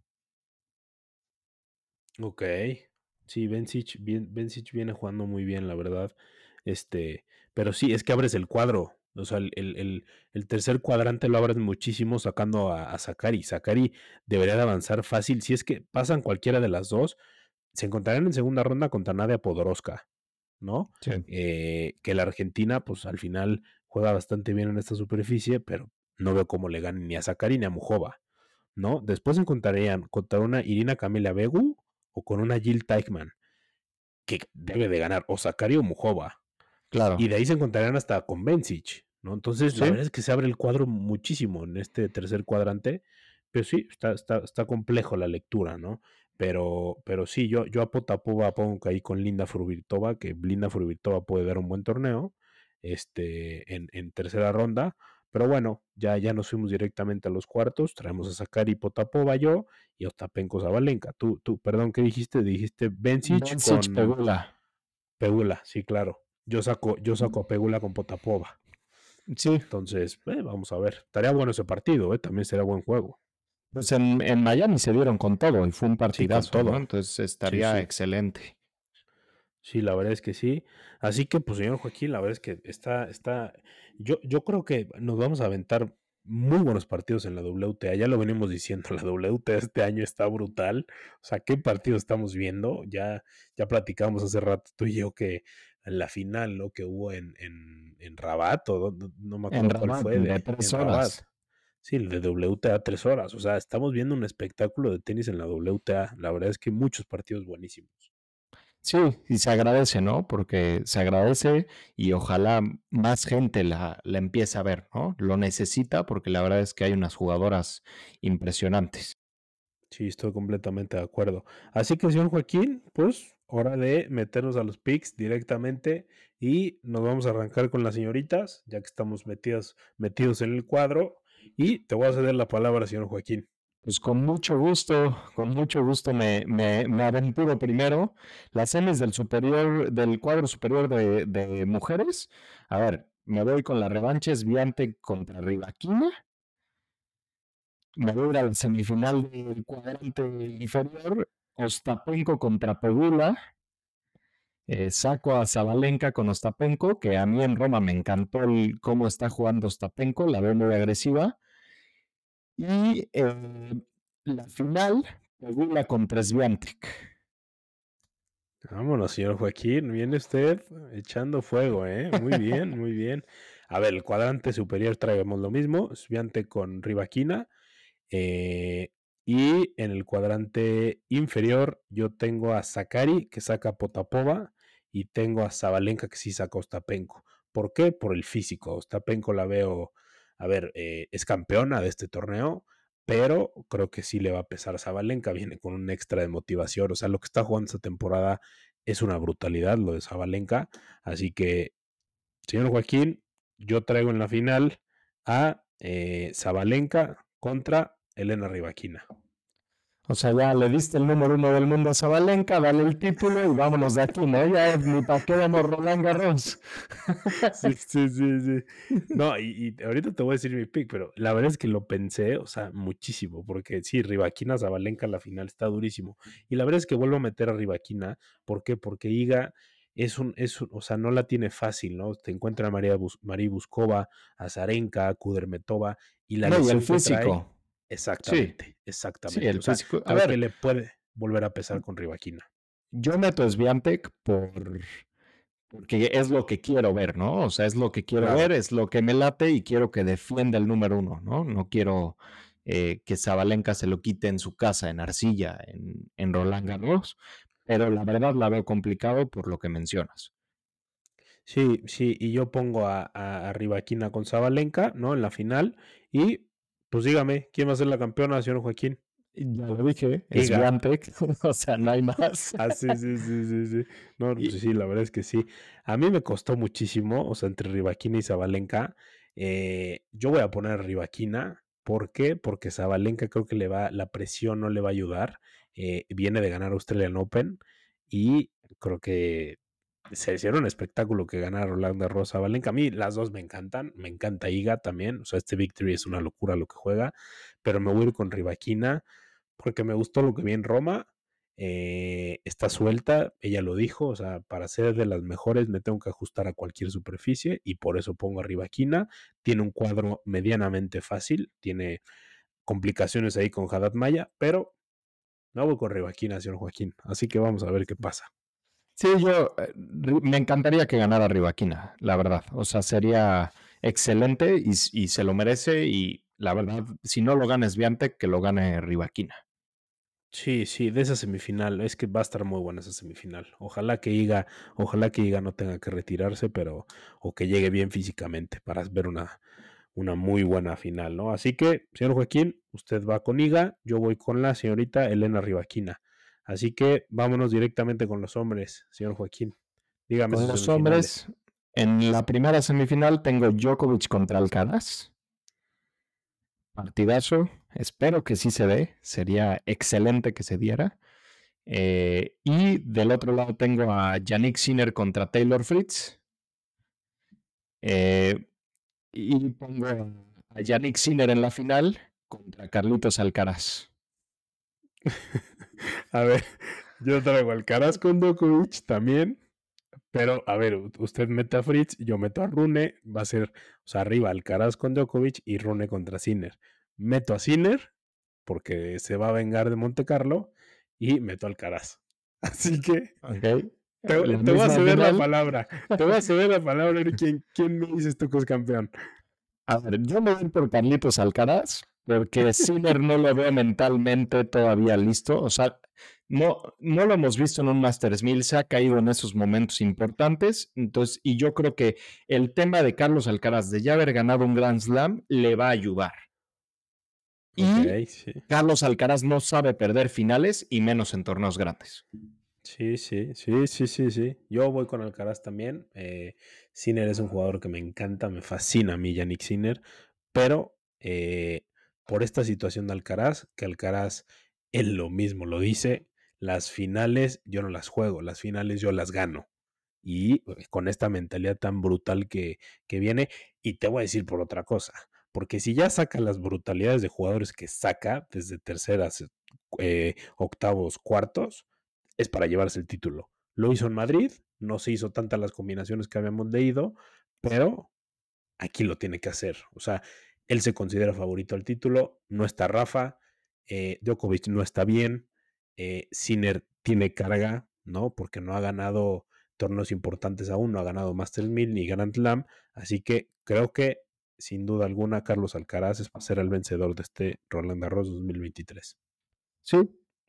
Ok. Sí, Bencic, bien, Bencic viene jugando muy bien, la verdad. Este, pero sí, es que abres el cuadro. O sea, el, el- el- tercer cuadrante lo abres muchísimo sacando a, a Sakari. Sakari debería de avanzar fácil. Si es que pasan cualquiera de las dos, se encontrarán en segunda ronda contra Nadia Podoroska, ¿no? Sí. Eh, que la Argentina, pues al final juega bastante bien en esta superficie, pero no veo cómo le ganen ni a Sakari ni a Mujova, ¿no? Después se encontrarían contra una Irina Camila Begu o con una Jill Teichmann, que debe de ganar o Sakari o Mujova. Claro. Y de ahí se encontrarían hasta con Bencic, ¿no? Entonces, la verdad es que se abre el cuadro muchísimo en este tercer cuadrante, pero sí, está, está, está complejo la lectura, ¿no? Pero, pero sí, yo, yo a Potapova pongo ahí con Linda Fruvirtova, que Linda Fruvirtova puede dar un buen torneo este, en, en tercera ronda. Pero bueno, ya, ya nos fuimos directamente a los cuartos. Traemos a Sakari Potapova yo y Ostapenko Zabalenka. Tú, tú, perdón, ¿qué dijiste? Dijiste Bencic, Bencic, con Pegula. Pegula, sí, claro. Yo saco, yo saco a Pegula con Potapova. Sí, Entonces, eh, vamos a ver. Estaría bueno ese partido, eh, también sería buen juego. pues en, en Miami se dieron con todo y fue un partidazo, todo. ¿no? Entonces estaría sí. excelente. Sí, la verdad es que sí. Así que, pues, señor Joaquín, la verdad es que está, está. Yo, yo creo que nos vamos a aventar muy buenos partidos en la WTA. Ya lo venimos diciendo, la WTA este año está brutal. O sea, ¿qué partido estamos viendo? Ya, ya platicamos hace rato tú y yo que la final, ¿no? Que hubo en, en, en Rabat, o no, no me acuerdo En cuál Rabat, fue. de tres horas. Sí, el de WTA tres horas. O sea, estamos viendo un espectáculo de tenis en la WTA. La verdad es que muchos partidos buenísimos. Sí, y se agradece, ¿no? Porque se agradece y ojalá más gente la, la empiece a ver, ¿no? Lo necesita porque la verdad es que hay unas jugadoras impresionantes. Sí, estoy completamente de acuerdo. Así que, señor Joaquín, pues hora de meternos a los picks directamente y nos vamos a arrancar con las señoritas, ya que estamos metidos, en el cuadro. Y te voy a ceder la palabra, señor Joaquín. Pues con mucho gusto, con mucho gusto me, me, me aventuro primero. Las semis del superior, del cuadro superior de, mujeres. A ver, me voy con la revancha Viante contra Rivaquina. Me voy a la semifinal del cuadrante inferior. Ostapenko contra Pegula. Eh, saco a Zabalenka con Ostapenko, que a mí en Roma me encantó el, cómo está jugando Ostapenko, la veo muy agresiva. Y eh, la final, Pegula contra Swiatek. Vámonos, señor Joaquín. Viene usted echando fuego, ¿eh? Muy bien, muy bien. A ver, el cuadrante superior traemos lo mismo. Sviante con Rivaquina. Eh, y en el cuadrante inferior yo tengo a Sakari, que saca Potapova. Y tengo a Zabalenka, que sí saca Ostapenko. ¿Por qué? Por el físico. Ostapenko la veo, a ver, eh, es campeona de este torneo pero creo que sí le va a pesar a Zabalenka, viene con un extra de motivación, o sea, lo que está jugando esta temporada es una brutalidad lo de Zabalenka, así que, señor Joaquín, yo traigo en la final a eh, Zabalenka contra Elena Rivaquina. O sea, ya le diste el número uno del mundo a Zabalenka, dale el título y vámonos de aquí, ¿no? Ya ni para qué damos Roland Garros. Sí, sí, sí, sí. No, y, y, ahorita te voy a decir mi pick, pero la verdad es que lo pensé, o sea, muchísimo, porque sí, Rivaquina Zabalenka en la final está durísimo. Y la verdad es que vuelvo a meter a Rivaquina, ¿por qué? Porque Iga es un, es un, o sea, no la tiene fácil, ¿no? Te encuentra a María, Bus, María Buskova, a Zarenka, Kudermetova, y la no, y el físico. trae- exactamente, Sí. exactamente. Sí, el o sea, físico. A ver, que le puede volver a pesar con Rivaquina. yo meto Sviantek por porque es lo que quiero ver, ¿no? O sea, es lo que quiero Claro. ver, es lo que me late y quiero que defienda el número uno, ¿no? No quiero eh, que Zabalenka se lo quite en su casa, en Arcilla, en, en Roland Garros, pero la verdad la veo complicado por lo que mencionas. Sí, sí, y yo pongo a, a, a Rivaquina con Zabalenka, ¿no? En la final. Y pues dígame, ¿quién va a ser la campeona, señor Joaquín? Ya lo dije, es Viantec, o sea, no hay más. Ah, sí, sí, sí, sí, sí. No, pues sí, la verdad es que sí. A mí me costó muchísimo, o sea, entre Rivaquina y Zabalenka. Eh, yo voy a poner a Rivaquina. ¿Por qué? Porque Zabalenka creo que le va, la presión no le va a ayudar. Eh, viene de ganar Australian Open y creo que se hicieron un espectáculo que ganar Rolanda Rosa Valenca. A mí las dos me encantan, me encanta Iga también, o sea, este Victory es una locura lo que juega, pero me voy a ir con Rivaquina porque me gustó lo que vi en Roma. Eh, está suelta, ella lo dijo, o sea, para ser de las mejores me tengo que ajustar a cualquier superficie y por eso pongo a Rivaquina. Tiene un cuadro medianamente fácil, tiene complicaciones ahí con Haddad Maya, pero no voy con Rivaquina, señor Joaquín. Así que vamos a ver qué pasa. Sí, yo eh, me encantaría que ganara Rivaquina, la verdad. O sea, sería excelente y, se lo merece. Y la verdad, si no lo gana Viante, que lo gane Rivaquina. Sí, sí, de esa semifinal, es que va a estar muy buena esa semifinal. Ojalá que Iga, ojalá que Iga no tenga que retirarse, pero, o que llegue bien físicamente para ver una, una muy buena final, ¿no? Así que, señor Joaquín, usted va con Iga, yo voy con la señorita Elena Rivaquina. Así que vámonos directamente con los hombres, señor Joaquín. Dígame. Con los hombres, en la primera semifinal tengo Djokovic contra Alcaraz. Partidazo. Espero que sí se dé. Sería excelente que se diera. Eh, y del otro lado tengo a Yannick Sinner contra Taylor Fritz. Eh, y pongo a Yannick Sinner en la final contra Carlitos Alcaraz. A ver, yo traigo Alcaraz con Djokovic también. Pero, a ver, usted mete a Fritz, yo meto a Rune, va a ser, o sea, arriba Alcaraz con Djokovic y Rune contra Sinner. Meto a Sinner, porque se va a vengar de Monte Carlo, y meto a Alcaraz. Así que te, voy a ceder la palabra. Te voy a ceder la palabra. ¿Quién, quién me dice esto que es campeón? A ver, yo me voy por Carlitos Alcaraz, porque Sinner no lo veo mentalmente todavía listo. O sea, no, no lo hemos visto en un Masters 1000, se ha caído en esos momentos importantes. Entonces, y yo creo que el tema de Carlos Alcaraz de ya haber ganado un Grand Slam le va a ayudar. Y Carlos Alcaraz no sabe perder finales y menos en torneos grandes. Sí, sí, sí, sí, sí, sí. Yo voy con Alcaraz también. Eh, Sinner es un jugador que me encanta, me fascina a mí, Yannick Sinner, pero eh, por esta situación de Alcaraz, que Alcaraz, él lo mismo lo dice, las finales yo no las juego, las finales yo las gano. Y eh, con esta mentalidad tan brutal que, que viene, y te voy a decir por otra cosa, porque si ya saca las brutalidades de jugadores que saca desde terceras, eh, octavos, cuartos, es para llevarse el título. Lo hizo en Madrid, no se hizo tantas las combinaciones que habíamos leído, pero aquí lo tiene que hacer. O sea, él se considera favorito al título, no está Rafa, eh, Djokovic no está bien, eh, Sinner tiene carga, ¿no? Porque no ha ganado torneos importantes aún, no ha ganado Masters 1000 ni Grand Slam, así que creo que sin duda alguna Carlos Alcaraz es para ser el vencedor de este Roland Garros 2023. Sí,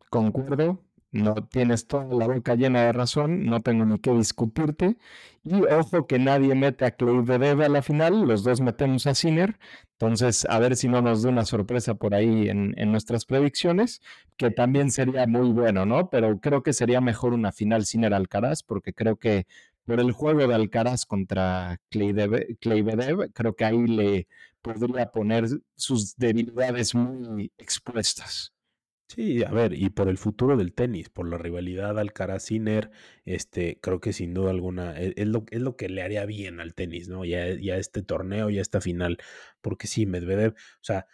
concuerdo. No tienes toda la boca llena de razón, no tengo ni que discutirte. Y ojo que nadie mete a Bebe a la final, los dos metemos a Sinner. Entonces, a ver si no nos da una sorpresa por ahí en, nuestras predicciones, que también sería muy bueno, ¿no? Pero creo que sería mejor una final Sinner-Alcaraz, porque creo que por el juego de Alcaraz contra Kleibedev, creo que ahí le podría poner sus debilidades muy expuestas. Sí, a ver, y por el futuro del tenis, por la rivalidad Alcaraz-Sinner, este, creo que sin duda alguna e, es, lo, es lo que le haría bien al tenis, ¿no? Ya, ya este torneo, ya esta final, porque sí, Medvedev, o sea,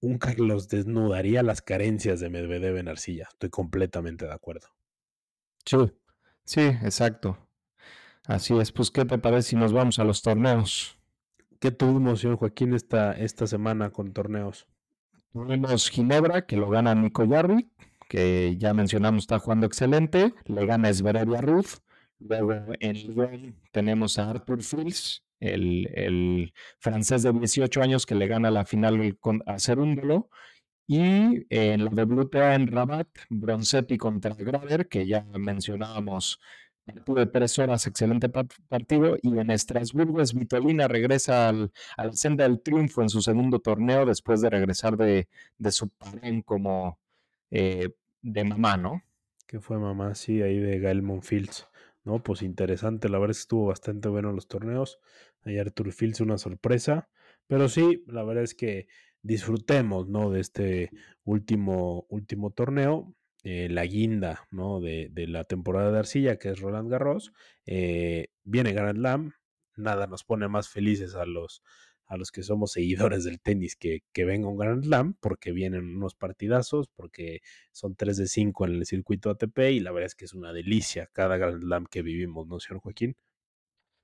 un Carlos desnudaría las carencias de Medvedev en arcilla, estoy completamente de acuerdo. Sí, sí, exacto. Así es, pues, ¿qué te parece si nos vamos a los torneos? ¿Qué tuvimos, señor Joaquín, esta, esta semana con torneos? Tenemos Ginebra, que lo gana Nico Yarvi, que ya mencionamos está jugando excelente. Le gana Zverev Ruth. Luego en Lyon tenemos a Arthur Fils, el, francés de 18 años que le gana la final a Cerúndolo. Y en la WTA en Rabat, Bronzetti contra Graver, que ya mencionábamos de tres horas, excelente partido. Y en Estrasburgo, Svitolina regresa al, a la senda del triunfo en su segundo torneo después de regresar de, de su parén como, eh, de mamá, ¿no? Que fue mamá, sí, ahí de Gael Monfils. ¿no? Pues interesante, la verdad es que estuvo bastante bueno en los torneos. Ahí Arthur Fields una sorpresa, pero sí, la verdad es que disfrutemos, ¿no? De este último, último torneo, eh, la guinda, ¿no? De, de, la temporada de arcilla, que es Roland Garros. Eh, viene Grand Slam, nada nos pone más felices a los, a los que somos seguidores del tenis que, que venga un Grand Slam, porque vienen unos partidazos, porque son 3 de 5 en el circuito ATP y la verdad es que es una delicia cada Grand Slam que vivimos, ¿no, señor Joaquín?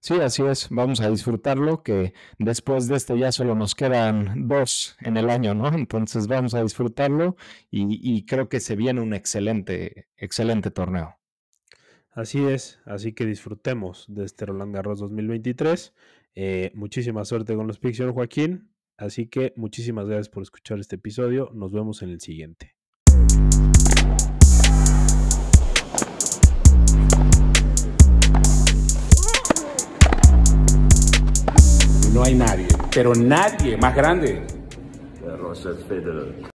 Sí, así es, vamos a disfrutarlo, que después de este ya solo nos quedan dos en el año, ¿no? Entonces vamos a disfrutarlo y, creo que se viene un excelente, excelente torneo. Así es, así que disfrutemos de este Roland Garros 2023. Eh, muchísima suerte con los señor Joaquín. Así que muchísimas gracias por escuchar este episodio. Nos vemos en el siguiente. No hay nadie, pero nadie más grande.